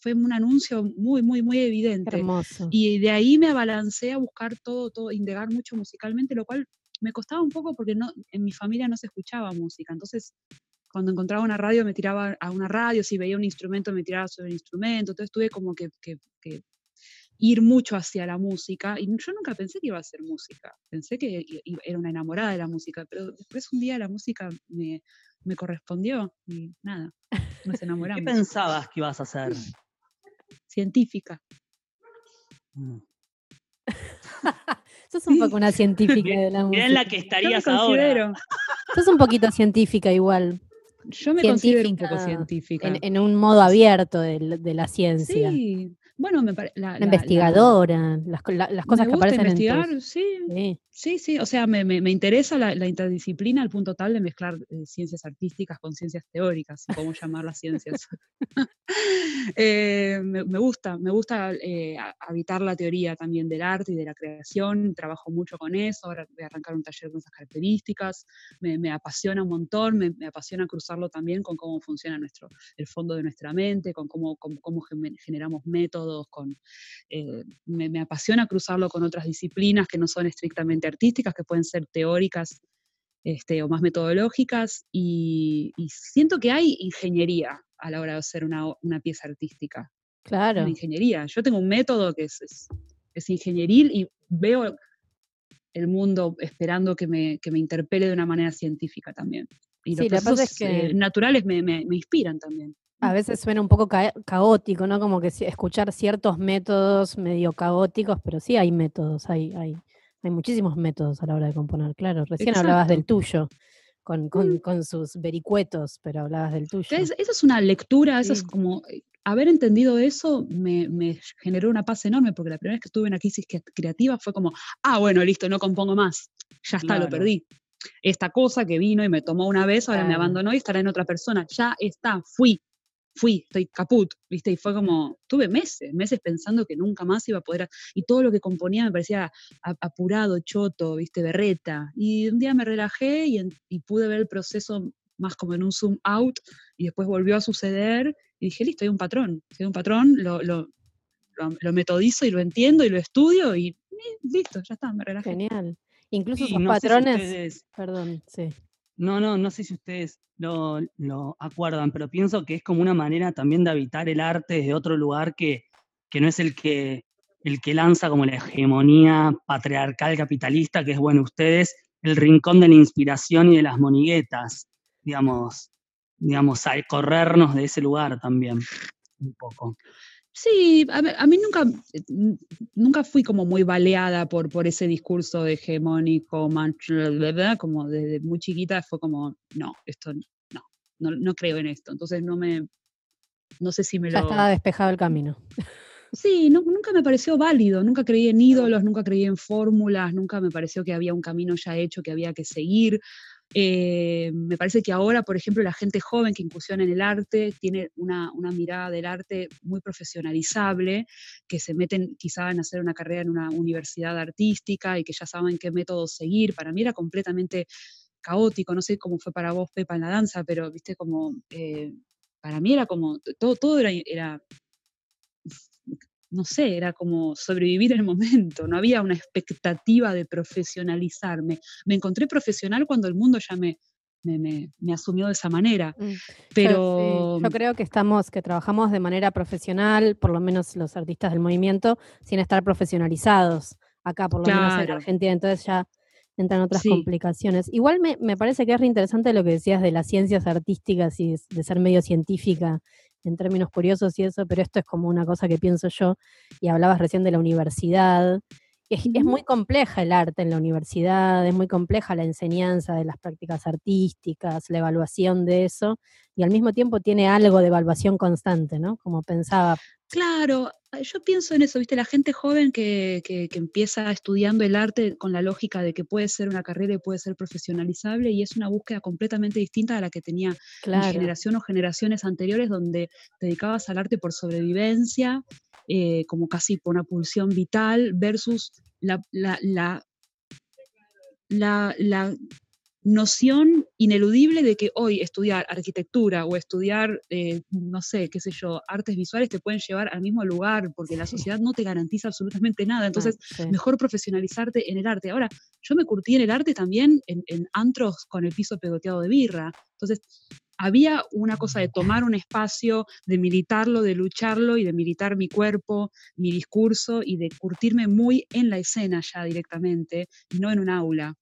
fue un anuncio muy, muy, muy evidente. Y de ahí me abalancé a buscar todo, todo, indagar mucho musicalmente, lo cual me costaba un poco porque no, en mi familia no se escuchaba música, entonces cuando encontraba una radio me tiraba a una radio, si veía un instrumento me tiraba sobre el instrumento, entonces tuve como que, que, que ir mucho hacia la música y yo nunca pensé que iba a ser música, pensé que era una enamorada de la música, pero después un día la música me, me correspondió y nada, nos enamoramos. ¿Qué pensabas que ibas a hacer? Científica. Mm. Sos un poco una científica de la música. en la que estarías ahora. Sos un poquito científica igual. Yo me considero un poco científica. En, en un modo abierto de, de, la ciencia. Sí, bueno, me parece. La, investigadora, las, cosas que aparecen investigar, en sí, sí, sí, sí. O sea, me, me, interesa la, interdisciplina al punto tal de mezclar eh, ciencias artísticas con ciencias teóricas, podemos llamar las ciencias. Eh, me, gusta, me gusta eh, habitar la teoría también del arte y de la creación. Trabajo mucho con eso. Ahora voy a arrancar un taller con esas características. Me, apasiona un montón. Me, apasiona cruzarlo también con cómo funciona nuestro, el fondo de nuestra mente, con cómo, cómo generamos métodos con... Eh, me, apasiona cruzarlo con otras disciplinas que no son estrictamente artísticas, que pueden ser teóricas este, o más metodológicas, y, siento que hay ingeniería a la hora de hacer una, pieza artística. Claro. ingeniería. Yo tengo un método que es, es, ingenieril y veo el mundo esperando que me, que me, interpele de una manera científica también. Y los procesos eh, naturales me, me, inspiran también. A veces suena un poco caótico, ¿no? Como que escuchar ciertos métodos medio caóticos, pero sí hay métodos, hay, hay, hay muchísimos métodos a la hora de componer, claro. Recién hablabas del tuyo, con, mm. con, sus vericuetos, pero hablabas del tuyo. esa es una lectura, eso es como, haber entendido eso me, me, generó una paz enorme, porque la primera vez que estuve en una crisis creativa fue como, ah, bueno, listo, no compongo más, ya está, lo perdí. Esta cosa que vino y me tomó una vez, ahora me abandonó y estará en otra persona, ya está, fui, fui, estoy caput, ¿viste? Y fue como, tuve meses, meses pensando que nunca más iba a poder, y todo lo que componía me parecía apurado, choto, ¿viste? Berreta. Y un día me relajé y, pude ver el proceso más como en un zoom out, y después volvió a suceder, y dije, listo, hay un patrón, hay un patrón, lo, lo, metodizo y lo entiendo y lo estudio, y, listo, ya está, me relajé. Genial. Incluso esos patrones, perdón, sí. No, no, no sé si ustedes lo, acuerdan, pero pienso que es como una manera también de habitar el arte desde otro lugar que, que no es el que, el que lanza como la hegemonía patriarcal capitalista, que es, bueno, ustedes, el rincón de la inspiración y de las moniguetas, digamos, digamos, al corrernos de ese lugar también, un poco. Sí, a, mí nunca, eh, nunca fui como muy baleada por, por ese discurso hegemónico, como desde muy chiquita fue como, no, esto no, no, creo en esto. Entonces no me, no sé si me ya lo... estaba despejado el camino. Sí, nunca me pareció válido, nunca creí en ídolos, nunca creí en fórmulas, nunca me pareció que había un camino ya hecho que había que seguir. Eh, me parece que ahora, por ejemplo, la gente joven que incursiona en el arte tiene una, mirada del arte muy profesionalizable, que se meten quizá en hacer una carrera en una universidad artística y que ya saben qué métodos seguir. Para mí era completamente caótico, no sé cómo fue para vos, Pepa, en la danza, pero viste como, eh, para mí era como, todo, todo era, era no sé, era como sobrevivir el momento, no había una expectativa de profesionalizarme. Me encontré profesional cuando el mundo ya me, me, asumió de esa manera. Mm. Pero yo, creo que estamos, que trabajamos de manera profesional, por lo menos los artistas del movimiento, sin estar profesionalizados acá, por lo menos en Argentina. Entonces ya entran otras complicaciones. Igual me, me, parece que es interesante lo que decías de las ciencias artísticas y de ser medio científica en términos curiosos y eso, pero esto es como una cosa que pienso yo, y hablabas recién de la universidad. Es, es, muy compleja el arte en la universidad, es muy compleja la enseñanza de las prácticas artísticas, la evaluación de eso, y al mismo tiempo tiene algo de evaluación constante, ¿no? Como pensaba Claro, yo pienso en eso, ¿viste? La gente joven que, que, empieza estudiando el arte con la lógica de que puede ser una carrera y puede ser profesionalizable y es una búsqueda completamente distinta a la que tenía mi generación o generaciones anteriores donde te dedicabas al arte por sobrevivencia, eh, como casi por una pulsión vital, versus la, la, la, la noción ineludible de que hoy estudiar arquitectura o estudiar, eh, no sé, qué sé yo, artes visuales te pueden llevar al mismo lugar porque la sociedad no te garantiza absolutamente nada. Entonces, mejor profesionalizarte en el arte. Ahora, yo me curtí en el arte también en, antros con el piso pegoteado de birra. Entonces, había una cosa de tomar un espacio, de militarlo, de lucharlo y de militar mi cuerpo, mi discurso y de curtirme muy en la escena ya directamente no en un aula.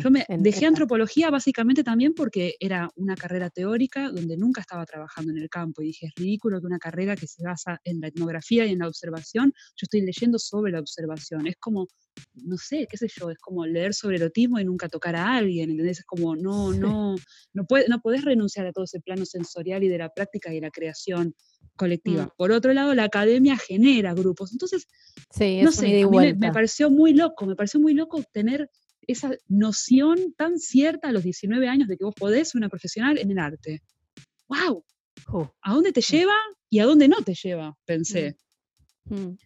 Yo me dejé antropología básicamente también porque era una carrera teórica donde nunca estaba trabajando en el campo y dije, es ridículo que una carrera que se basa en la etnografía y en la observación, yo estoy leyendo sobre la observación. Es como, no sé, qué sé yo, es como leer sobre erotismo y nunca tocar a alguien, ¿entendés? Es como, no, no, no, puede, no podés renunciar a todo ese plano sensorial y de la práctica y de la creación colectiva. Mm. Por otro lado, la academia genera grupos. Entonces, no sé, a mí me, me, pareció muy loco, me pareció muy loco tener esa noción tan cierta a los 19 años de que vos podés ser una profesional en el arte. ¡Wow! ¿A dónde te lleva y a dónde no te lleva? Pensé. Mm. Mm.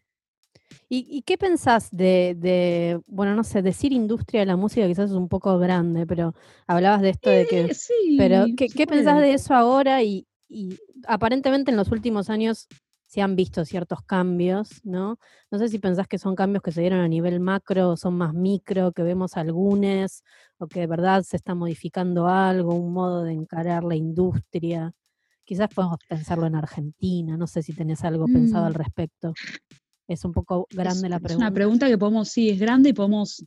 ¿Y, qué pensás de, bueno, no sé, decir industria de la música quizás es un poco grande, pero hablabas de esto de que... Eh, sí, pero, ¿qué, pensás de eso ahora? y aparentemente en los últimos años se han visto ciertos cambios, ¿no? No sé si pensás que son cambios que se dieron a nivel macro, o son más micro, que vemos algunos, o que de verdad se está modificando algo, un modo de encarar la industria. Quizás podemos pensarlo en Argentina, no sé si tenés algo pensado al mm. respecto. Es un poco grande la pregunta. Es una pregunta que podemos, sí, es grande y podemos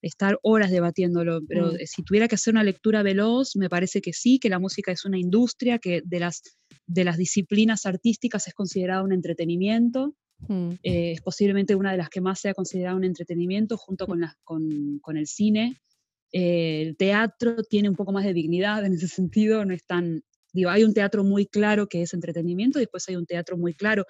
estar horas debatiéndolo, pero mm. si tuviera que hacer una lectura veloz, me parece que sí, que la música es una industria, que de las, de las disciplinas artísticas es considerada un entretenimiento, mm. eh, es posiblemente una de las que más sea considerada un entretenimiento junto con, con, con el cine. Eh, el teatro tiene un poco más de dignidad en ese sentido, no es tan, digo, hay un teatro muy claro que es entretenimiento, y después hay un teatro muy claro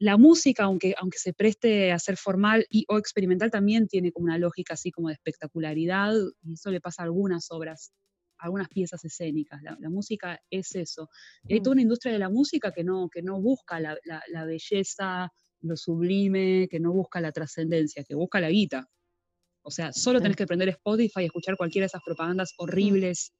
la música, aunque, aunque se preste a ser formal y o experimental, también tiene como una lógica así como de espectacularidad, y eso le pasa a algunas obras algunas piezas escénicas. La, música es eso. hay toda una industria de la música que no, que no busca la, belleza, lo sublime, que no busca la trascendencia, que busca la guita. O sea, solo tenés que prender Spotify y escuchar cualquiera de esas propagandas horribles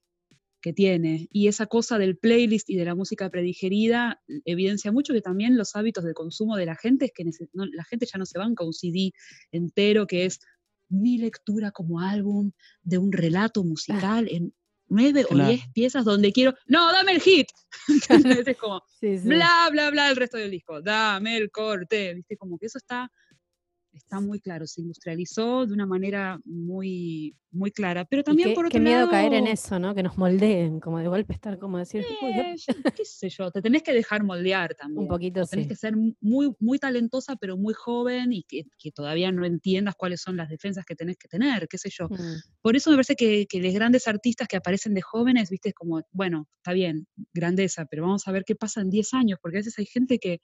que tiene. Y esa cosa del playlist y de la música predigerida evidencia mucho que también los hábitos de consumo de la gente es que la gente ya no se banca un CD entero que es mi lectura como álbum de un relato musical en nueve o diez piezas donde quiero, no, dame el hit. es como, bla, bla, bla el resto del disco, dame el corte, ¿viste? Como que eso está está muy claro, se industrializó de una manera muy, muy clara. Pero también por otro qué miedo caer en eso, ¿no? Que nos moldeen, como de golpe estar como decir, eh, qué sé yo, te tenés que dejar moldear también. Un poquito, Tenés que ser muy, muy talentosa, pero muy joven y que, todavía no entiendas cuáles son las defensas que tenés que tener, qué sé yo. Mm. Por eso me parece que, que los grandes artistas que aparecen de jóvenes, viste, es como, bueno, está bien, grandeza, pero vamos a ver qué pasa en 10 años, porque a veces hay gente que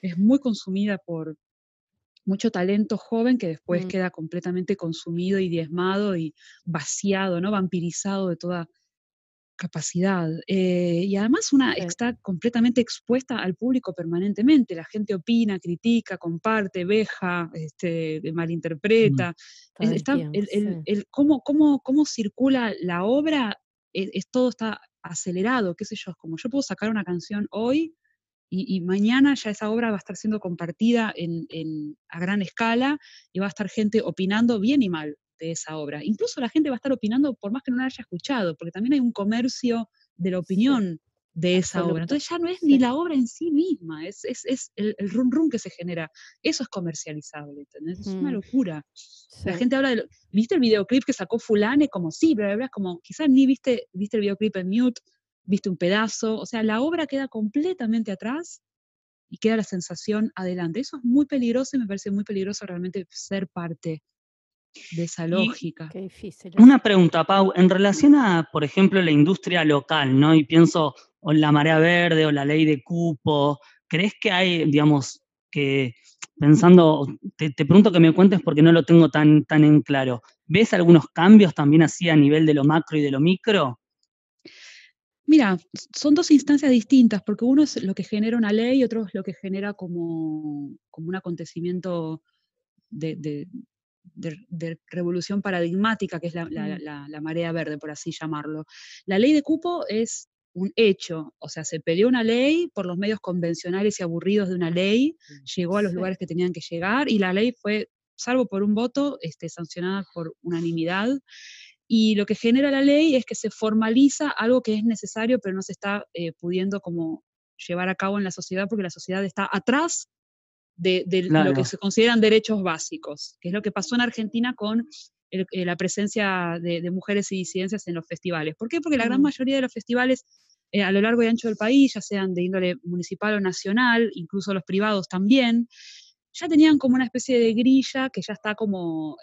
es muy consumida por, mucho talento joven que después mm. queda completamente consumido y diezmado y vaciado, ¿no? Vampirizado de toda capacidad. Eh, y además una está completamente expuesta al público permanentemente. La gente opina, critica, comparte, veja, este, malinterpreta. el, cómo, cómo, cómo, circula la obra, es, es, todo está acelerado, qué sé yo, como yo puedo sacar una canción hoy y, mañana ya esa obra va a estar siendo compartida a gran escala y va a estar gente opinando bien y mal de esa obra. Incluso la gente va a estar opinando por más que no la haya escuchado, porque también hay un comercio de la opinión de esa obra. Entonces ya no es ni la obra en sí misma, es, el, el rum rum que se genera. Eso es comercializable, ¿entendés? Es una mm. locura. La gente habla de, ¿viste el videoclip que sacó fulane? Como sí, pero es como, quizás ni viste, viste el videoclip en mute, viste un pedazo, o sea, la obra queda completamente atrás y queda la sensación adelante. Eso es muy peligroso y me parece muy peligroso realmente ser parte de esa lógica. Qué difícil. Una pregunta, Pau, en relación a, por ejemplo, la industria local, ¿no? Y pienso en la marea verde o la ley de cupo, ¿crees que hay, digamos, que pensando, te, te, pregunto que me cuentes porque no lo tengo tan, tan en claro, ¿ves algunos cambios también así a nivel de lo macro y de lo micro? Mira, son dos instancias distintas, porque uno es lo que genera una ley y otro es lo que genera como, como un acontecimiento de, revolución paradigmática, que es mm. la, marea verde, por así llamarlo. La ley de cupo es un hecho, o sea, se peleó una ley por los medios convencionales y aburridos de una ley, mm, llegó a los lugares que tenían que llegar y la ley fue, salvo por un voto, este, sancionada por unanimidad y lo que genera la ley es que se formaliza algo que es necesario, pero no se está eh, pudiendo como llevar a cabo en la sociedad porque la sociedad está atrás de, lo que se consideran derechos básicos, que es lo que pasó en Argentina con eh, la presencia de, mujeres y disidencias en los festivales. ¿Por qué? Porque la gran mm. mayoría de los festivales eh, a lo largo y ancho del país, ya sean de índole municipal o nacional, incluso los privados también, ya tenían como una especie de grilla que ya está como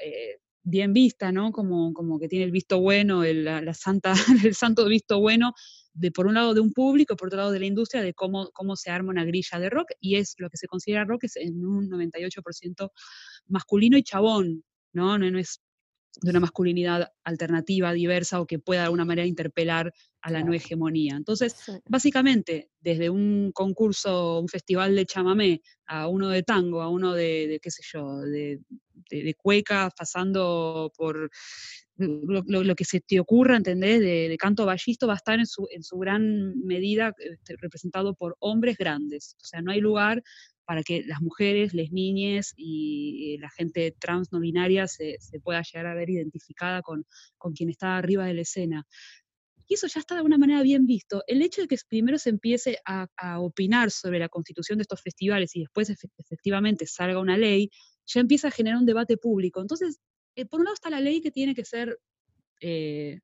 bien vista, ¿no? Como, como que tiene el visto bueno, el, la, santa, el santo visto bueno, de por un lado de un público, por otro lado de la industria, de cómo, cómo se arma una grilla de rock, y es lo que se considera rock es en un 98% masculino y chabón, ¿no? No, no es de una masculinidad alternativa, diversa o que pueda de alguna manera interpelar a la no hegemonía. Entonces, básicamente, desde un concurso, un festival de chamamé, a uno de tango, a uno de, qué sé yo, de, de, cueca, pasando por lo, que se te ocurra, ¿entendés? De, canto ballisto, va a estar en su, en su gran medida este, representado por hombres grandes. O sea, no hay lugar para que las mujeres, las niñas y la gente trans no binaria se, pueda llegar a ver identificada con, con quien está arriba de la escena. Y eso ya está de alguna manera bien visto. El hecho de que primero se empiece a, opinar sobre la constitución de estos festivales y después efectivamente salga una ley, ya empieza a generar un debate público. Entonces, eh, por un lado está la ley que tiene que ser eh,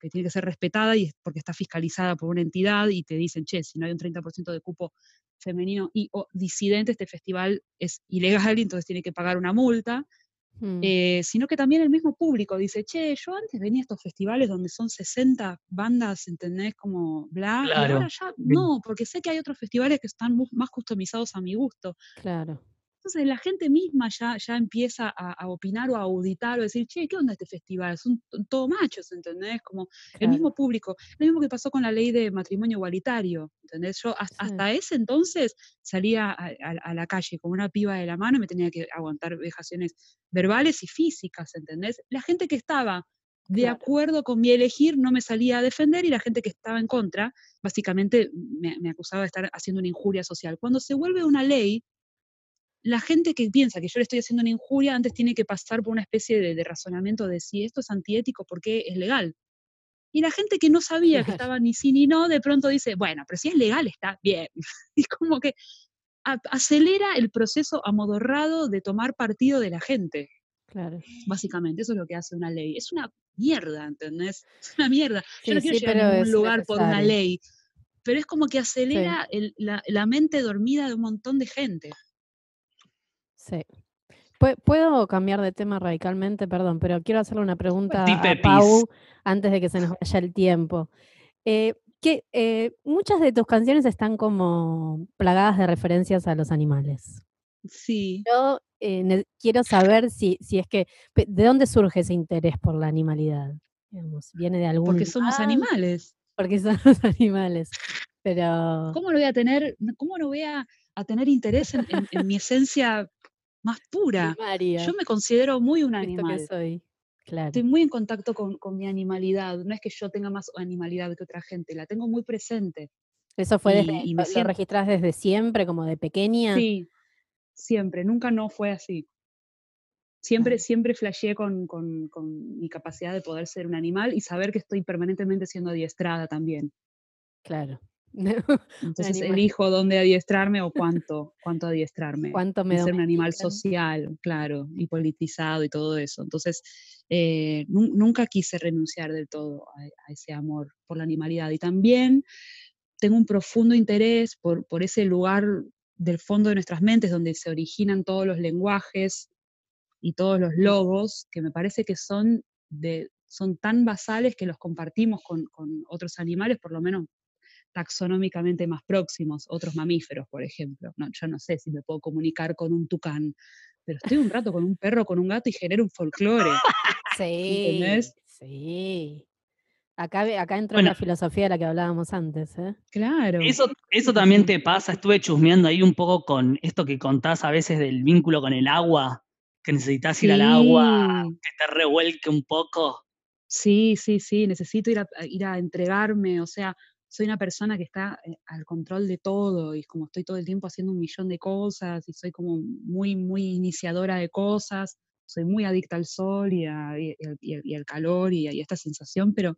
que tiene que ser respetada y porque está fiscalizada por una entidad y te dicen, che, si no hay un 30% de cupo femenino y o disidente, este festival es ilegal y entonces tiene que pagar una multa. Hmm. Eh, sino que también el mismo público dice, che, yo antes venía a estos festivales donde son 60 bandas, ¿entendés? Como bla, y ahora ya no, porque sé que hay otros festivales que están más customizados a mi gusto. Claro. Entonces la gente misma ya, ya empieza a, opinar o a auditar o decir, che, ¿qué onda este festival? Son todo machos, ¿entendés? Como el mismo público. Lo mismo que pasó con la ley de matrimonio igualitario, ¿entendés? Yo hasta, ese entonces salía a, la calle con una piba de la mano y me tenía que aguantar vejaciones verbales y físicas, ¿entendés? La gente que estaba de acuerdo con mi elegir no me salía a defender y la gente que estaba en contra básicamente me, me, acusaba de estar haciendo una injuria social. Cuando se vuelve una ley, la gente que piensa que yo le estoy haciendo una injuria antes tiene que pasar por una especie de, razonamiento de si esto es antiético, ¿por qué es legal? Y la gente que no sabía que estaba ni sí ni no, de pronto dice, bueno, pero si es legal está bien. Y como que acelera el proceso amodorrado de tomar partido de la gente. Claro. Básicamente, eso es lo que hace una ley. Es una mierda, ¿entendés? Es una mierda. Yo no quiero llegar a ningún lugar por una ley, pero es como que acelera la, la mente dormida de un montón de gente. Sí. Puedo cambiar de tema radicalmente, perdón, pero quiero hacerle una pregunta a Pau antes de que se nos vaya el tiempo. Eh, que, eh, muchas de tus canciones están como plagadas de referencias a los animales. Sí. Yo eh, quiero saber si, si es que, ¿de dónde surge ese interés por la animalidad? ¿Viene de algún... Porque somos animales. Porque somos animales. Pero... ¿Cómo no voy a tener, cómo no voy a, tener interés en, mi esencia más pura. Yo me considero muy un animal. soy. Claro. Estoy muy en contacto con, mi animalidad. No es que yo tenga más animalidad que otra gente, la tengo muy presente. ¿Eso fue desde, y me lo desde siempre, como de pequeña? Sí, siempre, nunca no fue así. Siempre, siempre flasheé con, con, mi capacidad de poder ser un animal y saber que estoy permanentemente siendo adiestrada también. Claro. Entonces elijo dónde adiestrarme o cuánto, cuánto adiestrarme. Cuánto me ser un animal social, claro, y politizado y todo eso. Entonces, eh, nunca quise renunciar del todo a, ese amor por la animalidad. Y también tengo un profundo interés por, por ese lugar del fondo de nuestras mentes donde se originan todos los lenguajes y todos los logos, que me parece que son, de, son tan basales que los compartimos con, con otros animales, por lo menos taxonómicamente más próximos, otros mamíferos, por ejemplo. No, yo no sé si me puedo comunicar con un tucán, pero estoy un rato con un perro, con un gato y genero un folclore. Sí. Sí. Acá, acá entra la filosofía de la que hablábamos antes. ¿eh? Claro. Eso, eso también te pasa. Estuve chusmeando ahí un poco con esto que contás a veces del vínculo con el agua, que necesitas ir al agua, que te revuelque un poco. Sí, sí, sí, necesito ir a, ir a entregarme, o sea, soy una persona que está eh, al control de todo y como estoy todo el tiempo haciendo un millón de cosas y soy como muy, muy iniciadora de cosas, soy muy adicta al sol y, al calor y, a esta sensación, pero,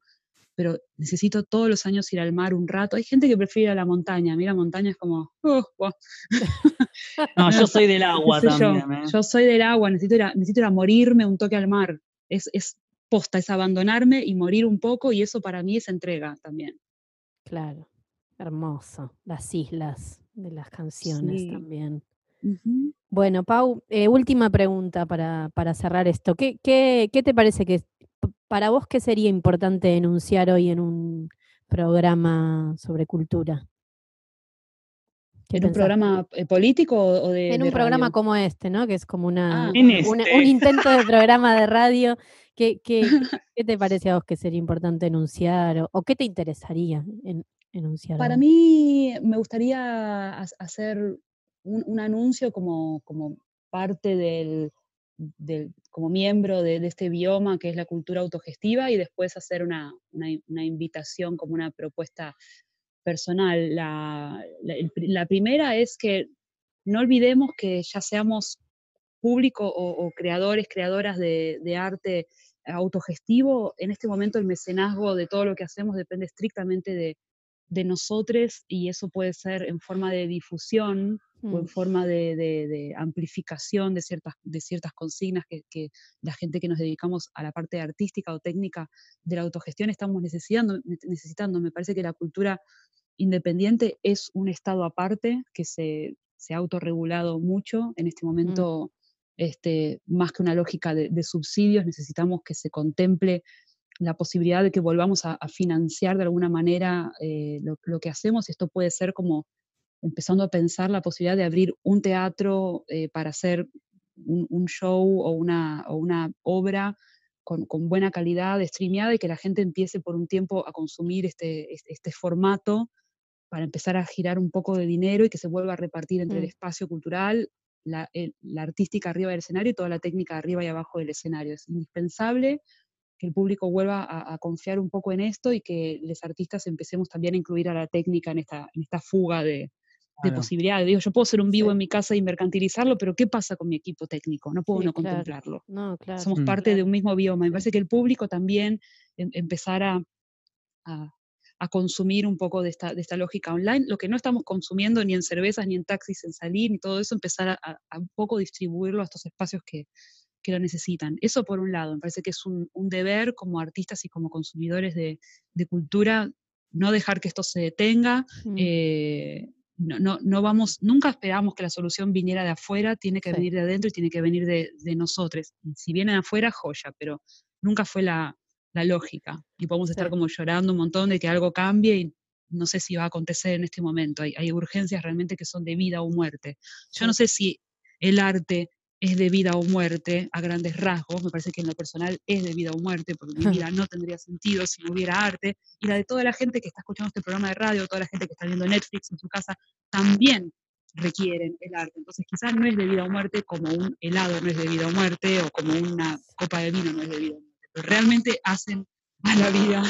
pero necesito todos los años ir al mar un rato. Hay gente que prefiere a la montaña, a mí la montaña es como... Uh, no, yo soy del agua también. ¿eh? Yo, soy del agua, necesito ir, a, necesito ir a morirme un toque al mar. Es, es posta, es abandonarme y morir un poco y eso para mí es entrega también. Claro, hermoso. Las islas de las canciones también. Bueno, Pau, eh, última pregunta para, para cerrar esto. ¿Qué, qué, qué te parece que para vos qué sería importante enunciar hoy en un programa sobre cultura? ¿En un programa eh, político o de.? En un programa como este, ¿no? Que es como una, ah. un, este. intento de programa de radio. ¿Qué, qué, qué, te parece a vos que sería importante enunciar o, qué te interesaría en, enunciar? Para mí me gustaría hacer un, anuncio como, como parte del, del, como miembro de, este bioma que es la cultura autogestiva y después hacer una, una, una invitación como una propuesta personal. La, la, primera es que no olvidemos que ya seamos público o, creadores, creadoras de, de, arte autogestivo, en este momento el mecenazgo de todo lo que hacemos depende estrictamente de, de nosotros y eso puede ser en forma de difusión o en mm. forma de, de, amplificación de ciertas, de ciertas consignas que, que, la gente que nos dedicamos a la parte artística o técnica de la autogestión estamos necesitando. necesitando. Me parece que la cultura independiente es un estado aparte que se, se ha autorregulado mucho. En este mm. momento, este, más que una lógica de, subsidios, necesitamos que se contemple la posibilidad de que volvamos a, financiar de alguna manera eh, lo, que hacemos. Esto puede ser como empezando a pensar la posibilidad de abrir un teatro eh, para hacer un, show o una, o una obra con, buena calidad, streameada y que la gente empiece por un tiempo a consumir este, este, este, formato para empezar a girar un poco de dinero y que se vuelva a repartir entre el mm. espacio cultural, la, artística arriba del escenario y toda la técnica arriba y abajo del escenario. Es indispensable que el público vuelva a, confiar un poco en esto y que los artistas empecemos también a incluir a la técnica en esta, en esta fuga de, posibilidades. Digo, yo puedo hacer un vivo en mi casa y mercantilizarlo, pero ¿qué pasa con mi equipo técnico? No puedo no contemplarlo. Somos parte de un mismo bioma. Me parece que el público también em, empezara a, consumir un poco de esta, de esta lógica online, lo que no estamos consumiendo ni en cervezas, ni en taxis, en salir, ni todo eso, empezar a, a un poco distribuirlo a estos espacios que, que lo necesitan. Eso por un lado, me parece que es un, deber como artistas y como consumidores de, cultura, no dejar que esto se detenga. Mm. Eh, no, no, vamos, nunca esperamos que la solución viniera de afuera, tiene que venir de adentro y tiene que venir de, nosotros. si viene de afuera, joya, pero nunca fue la, lógica. Y podemos estar como llorando un montón de que algo cambie y no sé si va a acontecer en este momento. Hay, hay urgencias realmente que son de vida o muerte. Yo no sé si el arte es de vida o muerte a grandes rasgos. Me parece que en lo personal es de vida o muerte, porque mi vida no tendría sentido si no hubiera arte. Y la de toda la gente que está escuchando este programa de radio, toda la gente que está viendo Netflix en su casa, también requieren el arte. Entonces quizás no es de vida o muerte como un helado no es de vida o muerte, o como una copa de vino no es de vida o muerte, pero realmente hacen a la vida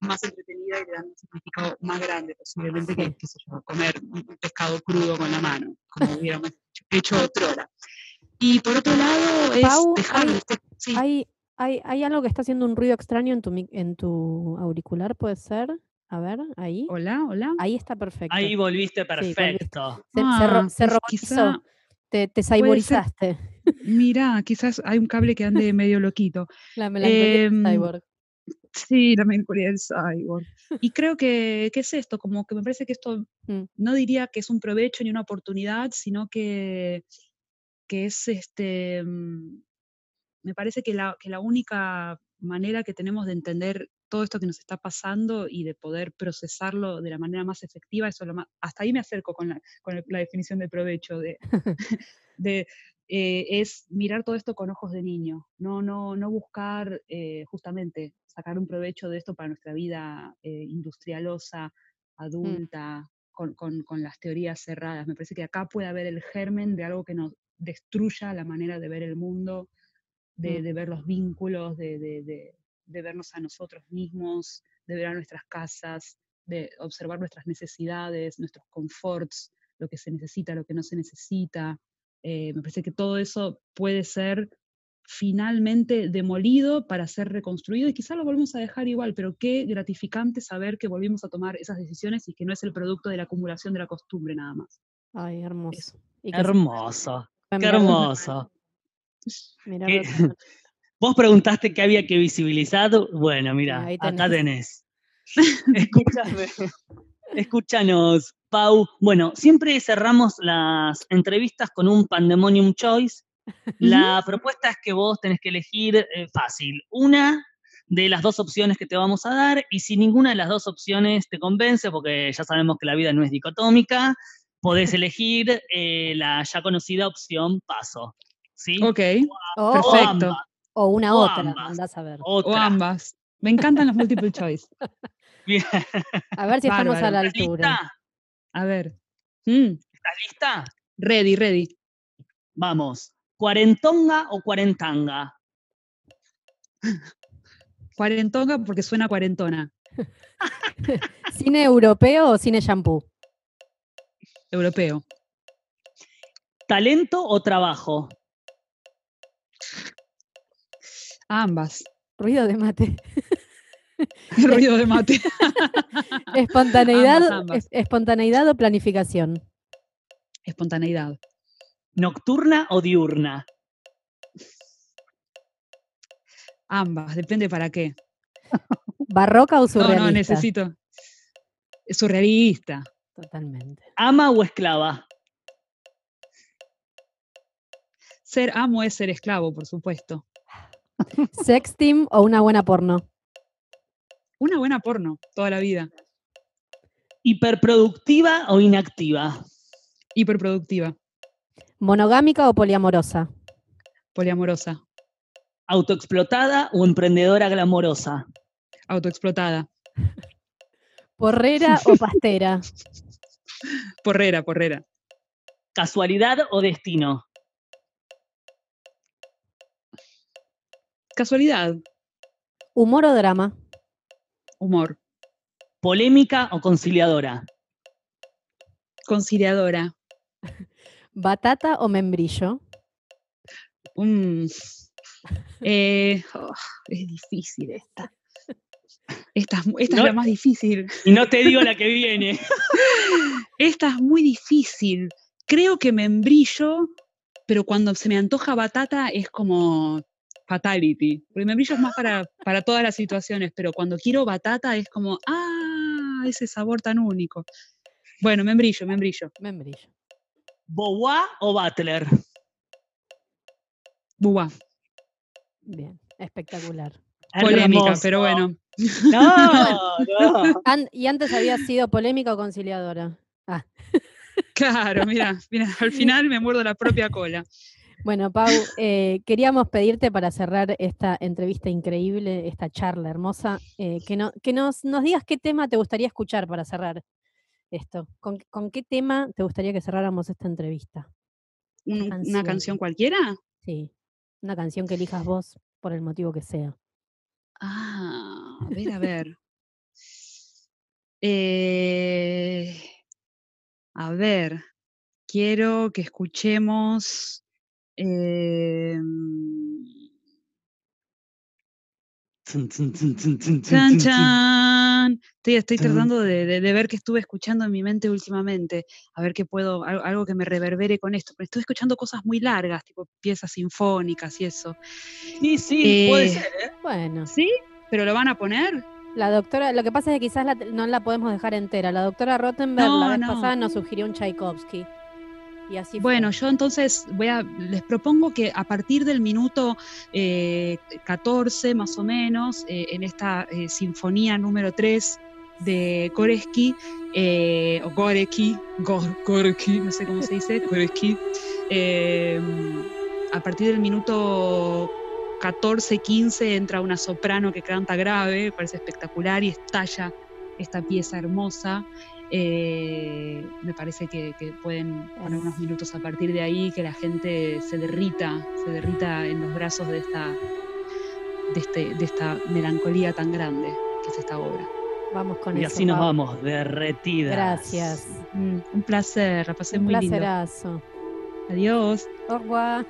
más entretenida y le dan un significado más grande posiblemente que, qué sé yo, comer un pescado crudo con la mano, como hubiéramos hecho otra hora. Y por otro lado, es dejar. Hay, hay, hay, algo que está haciendo un ruido extraño en tu, en tu auricular, ¿puede ser? A ver, ahí. Hola, hola. Ahí está perfecto. Ahí volviste perfecto. se, ah, se, robotizó. te, te cyborizaste. Mira, quizás hay un cable que ande medio loquito. La melancolía del em, cyborg. Sí, la melancolía del cyborg. Y creo que, ¿qué es esto? Como que me parece que esto, mm. no diría que es un provecho ni una oportunidad, sino que que es este, mm, me parece que la, que la única manera que tenemos de entender todo esto que nos está pasando y de poder procesarlo de la manera más efectiva, eso lo más, hasta ahí me acerco con la, con la definición de provecho, de, de eh, es mirar todo esto con ojos de niño, no, no, no buscar eh, justamente sacar un provecho de esto para nuestra vida eh, industrialosa, mm. adulta, con, con, con, las teorías cerradas. Me parece que acá puede haber el germen de algo que nos, destruya la manera de ver el mundo, de, mm. ver los vínculos, de, vernos a nosotros mismos, de ver a nuestras casas, de observar nuestras necesidades, nuestros conforts, lo que se necesita, lo que no se necesita. Eh, me parece que todo eso puede ser finalmente demolido para ser reconstruido y quizá lo volvemos a dejar igual, pero qué gratificante saber que volvimos a tomar esas decisiones y que no es el producto de la acumulación de la costumbre nada más. Ay, hermoso. Hermoso. Qué hermoso. Vos preguntaste qué había que visibilizar. Bueno, mira, acá tenés. Escúchame. Escúchanos, Pau. Bueno, siempre cerramos las entrevistas con un Pandemonium Choice. La propuesta es que vos tenés que elegir eh, fácil. Una de las dos opciones que te vamos a dar y si ninguna de las dos opciones te convence, porque ya sabemos que la vida no es dicotómica, podés elegir eh, la ya conocida opción paso. ¿sí? Ok, perfecto. O, una otra, andás a ver. O ambas. Me encantan los multiple choice. A ver si estamos a la altura. Lista? A ver. Mm. ¿Estás lista? Ready, ready. Vamos. ¿Cuarentonga o cuarentanga? Cuarentonga porque suena cuarentona. ¿Cine europeo o cine shampoo? Europeo. ¿Talento o trabajo? Ambas. Ruido de mate. Ruido de mate. espontaneidad, espontaneidad o planificación. Espontaneidad. ¿Nocturna o diurna? Ambas, depende para qué. ¿Barroca o surrealista? No, no, necesito. Surrealista. Totalmente. ¿Ama o esclava? Ser amo es ser esclavo, por supuesto. ¿Sexting o una buena porno? Una buena porno, toda la vida. ¿Hiperproductiva o inactiva? Hiperproductiva. ¿Monogámica o poliamorosa? Poliamorosa. ¿Autoexplotada o emprendedora glamorosa? Autoexplotada. ¿Porrera o pastera? Porrera, porrera. ¿Casualidad o destino? Casualidad. ¿Humor o drama? Humor. ¿Polémica o conciliadora? Conciliadora. ¿Batata o membrillo? Mm. Eh, oh, es difícil esta. Esta, esta es la más difícil. Y no te digo la que viene. esta es muy difícil. Creo que membrillo, pero cuando se me antoja batata es como fatality. Porque membrillo es más para, para todas las situaciones, pero cuando quiero batata es como, ah, ese sabor tan único. Bueno, membrillo, membrillo. Membrillo. ¿Boa o Butler? Boa. Bien, espectacular. Polémica, pero bueno. No, no. ¿Y antes había sido polémica o conciliadora? Ah. Claro, mira, mira, al final me muerdo la propia cola. Bueno, Pau, eh, queríamos pedirte para cerrar esta entrevista increíble, esta charla hermosa, eh, que, no, que nos, nos, digas qué tema te gustaría escuchar para cerrar esto. ¿Con, con qué tema te gustaría que cerráramos esta entrevista? ¿Una canción cualquiera? Sí, una canción que elijas vos por el motivo que sea. Ah, a ver, a ver. Eh, a ver, quiero que escuchemos eh, chan, chan. Estoy, estoy tratando de, de, de, ver qué estuve escuchando en mi mente últimamente, a ver qué puedo, algo que me reverbere con esto. Pero estuve escuchando cosas muy largas, tipo piezas sinfónicas y eso. Sí, sí, eh, puede ser, ¿eh? Bueno. ¿Sí? ¿Pero lo van a poner? La doctora, lo que pasa es que quizás la, no la podemos dejar entera. La doctora Rottenberg no, la vez no. pasada nos sugirió un Tchaikovsky. Y así bueno, yo entonces voy a, les propongo que a partir del minuto eh, 14 más o menos, eh, en esta eh, sinfonía número 3 de Koreski, eh, o Goreki, Gor, Goreki, no sé cómo se dice, Koreski, a partir del minuto 14, 15 entra una soprano que canta grave, parece espectacular y estalla esta pieza hermosa. Eh, me parece que, que, pueden poner unos minutos a partir de ahí, que la gente se derrita, se derrita en los brazos de esta, de, este, de esta melancolía tan grande que es esta obra. Vamos con y eso. así nos vamos, derretidas. Gracias. Mm, un placer, la pasé un muy placerazo. lindo. Adiós. Au revoir.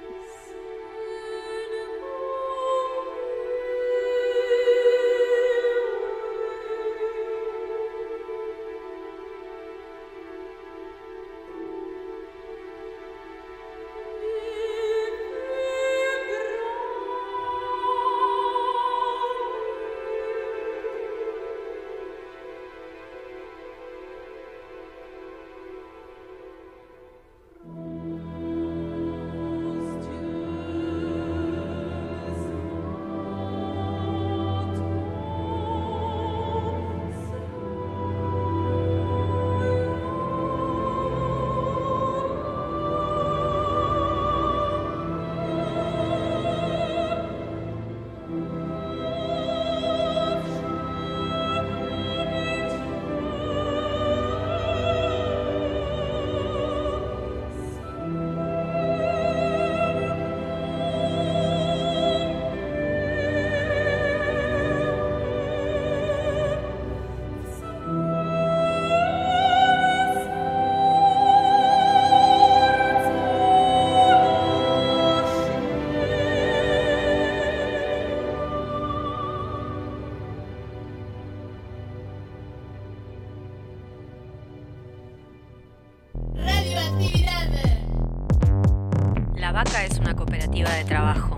Vaca es una cooperativa de trabajo,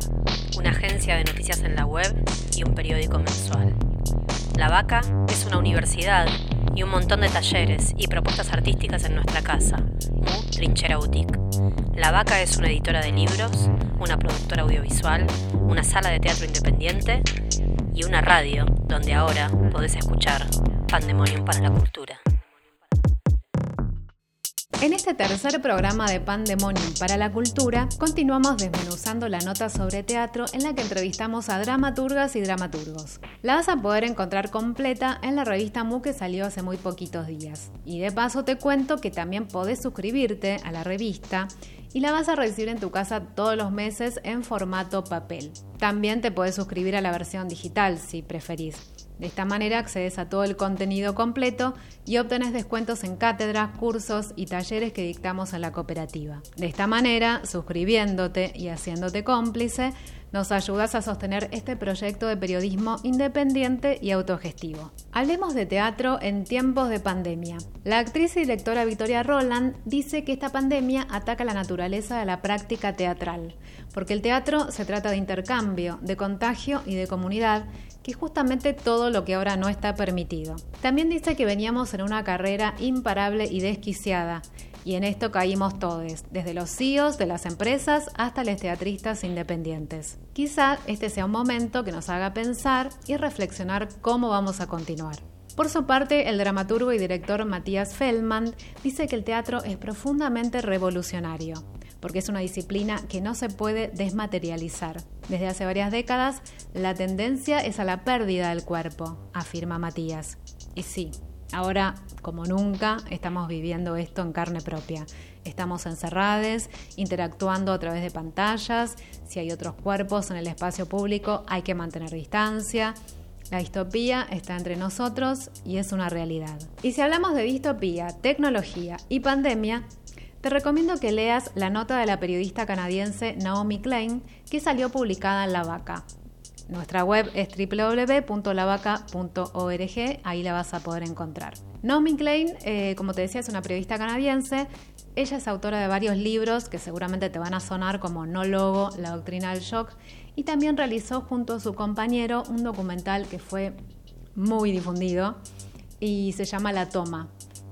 una agencia de noticias en la web y un periódico mensual. La Vaca es una universidad y un montón de talleres y propuestas artísticas en nuestra casa, Mu Trinchera Boutique. La Vaca es una editora de libros, una productora audiovisual, una sala de teatro independiente y una radio donde ahora podés escuchar Pandemonium para la Cultura. En este tercer programa de Pandemonium para la Cultura, continuamos desmenuzando la nota sobre teatro en la que entrevistamos a dramaturgas y dramaturgos. La vas a poder encontrar completa en la revista MU que salió hace muy poquitos días. Y de paso te cuento que también podés suscribirte a la revista y la vas a recibir en tu casa todos los meses en formato papel. También te puedes suscribir a la versión digital si preferís. De esta manera accedes a todo el contenido completo y obtenés descuentos en cátedras, cursos y talleres que dictamos en la cooperativa. De esta manera, suscribiéndote y haciéndote cómplice, nos ayudas a sostener este proyecto de periodismo independiente y autogestivo. Hablemos de teatro en tiempos de pandemia. La actriz y directora Victoria Roland dice que esta pandemia ataca la naturaleza de la práctica teatral, porque el teatro se trata de intercambio, de contagio y de comunidad que justamente todo lo que ahora no está permitido. También dice que veníamos en una carrera imparable y desquiciada, y en esto caímos todos, desde los CEOs de las empresas hasta los teatristas independientes. Quizá este sea un momento que nos haga pensar y reflexionar cómo vamos a continuar. Por su parte, el dramaturgo y director Matías Feldman dice que el teatro es profundamente revolucionario porque es una disciplina que no se puede desmaterializar. Desde hace varias décadas, la tendencia es a la pérdida del cuerpo, afirma Matías. Y sí, ahora, como nunca, estamos viviendo esto en carne propia. Estamos encerrados, interactuando a través de pantallas. Si hay otros cuerpos en el espacio público, hay que mantener distancia. La distopía está entre nosotros y es una realidad. Y si hablamos de distopía, tecnología y pandemia, te recomiendo que leas la nota de la periodista canadiense Naomi Klein que salió publicada en La Vaca. Nuestra web es www.lavaca.org, ahí la vas a poder encontrar. Naomi Klein, eh, como te decía, es una periodista canadiense. Ella es autora de varios libros que seguramente te van a sonar como No Logo, La Doctrina del Shock, y también realizó junto a su compañero un documental que fue muy difundido y se llama La Toma.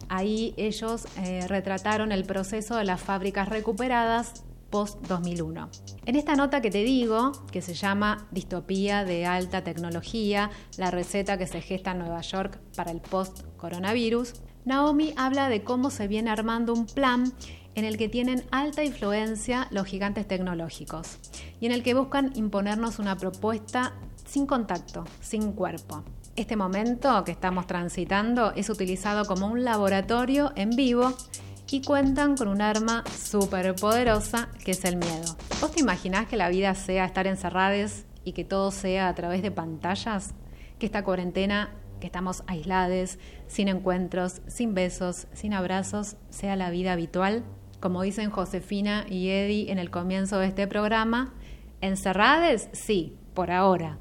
Ahí ellos eh, retrataron el proceso de las fábricas recuperadas post-2001. En esta nota que te digo, que se llama Distopía de alta tecnología, la receta que se gesta en Nueva York para el post-coronavirus, Naomi habla de cómo se viene armando un plan en el que tienen alta influencia los gigantes tecnológicos y en el que buscan imponernos una propuesta sin contacto, sin cuerpo. Este momento que estamos transitando es utilizado como un laboratorio en vivo y cuentan con un arma súper poderosa que es el miedo. ¿Vos te imaginás que la vida sea estar encerrados y que todo sea a través de pantallas? Que esta cuarentena, que estamos aislados, sin encuentros, sin besos, sin abrazos, sea la vida habitual? Como dicen Josefina y Eddie en el comienzo de este programa, encerrados, sí, por ahora.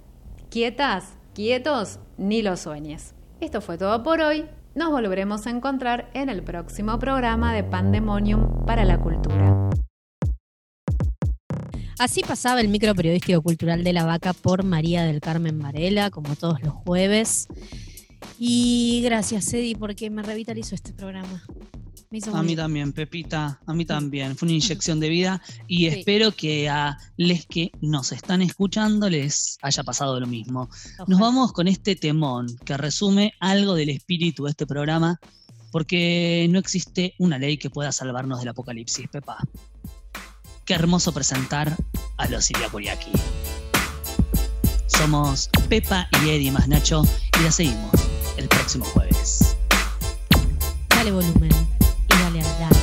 Quietas, quietos, ni lo sueñes. Esto fue todo por hoy. Nos volveremos a encontrar en el próximo programa de Pandemonium para la Cultura. Así pasaba el micro periodístico cultural de la vaca por María del Carmen Varela, como todos los jueves. Y gracias, Eddie, porque me revitalizó este programa a mí también, Pepita, a mí también. Fue una inyección de vida y espero que a les que nos están escuchando les haya pasado lo mismo. Nos vamos con este temón que resume algo del espíritu de este programa, porque no existe una ley que pueda salvarnos del apocalipsis, Pepa. Qué hermoso presentar a los Iriakuriaki. Somos Pepa y Eddie más Nacho y la seguimos el próximo jueves. Dale volumen. Pensar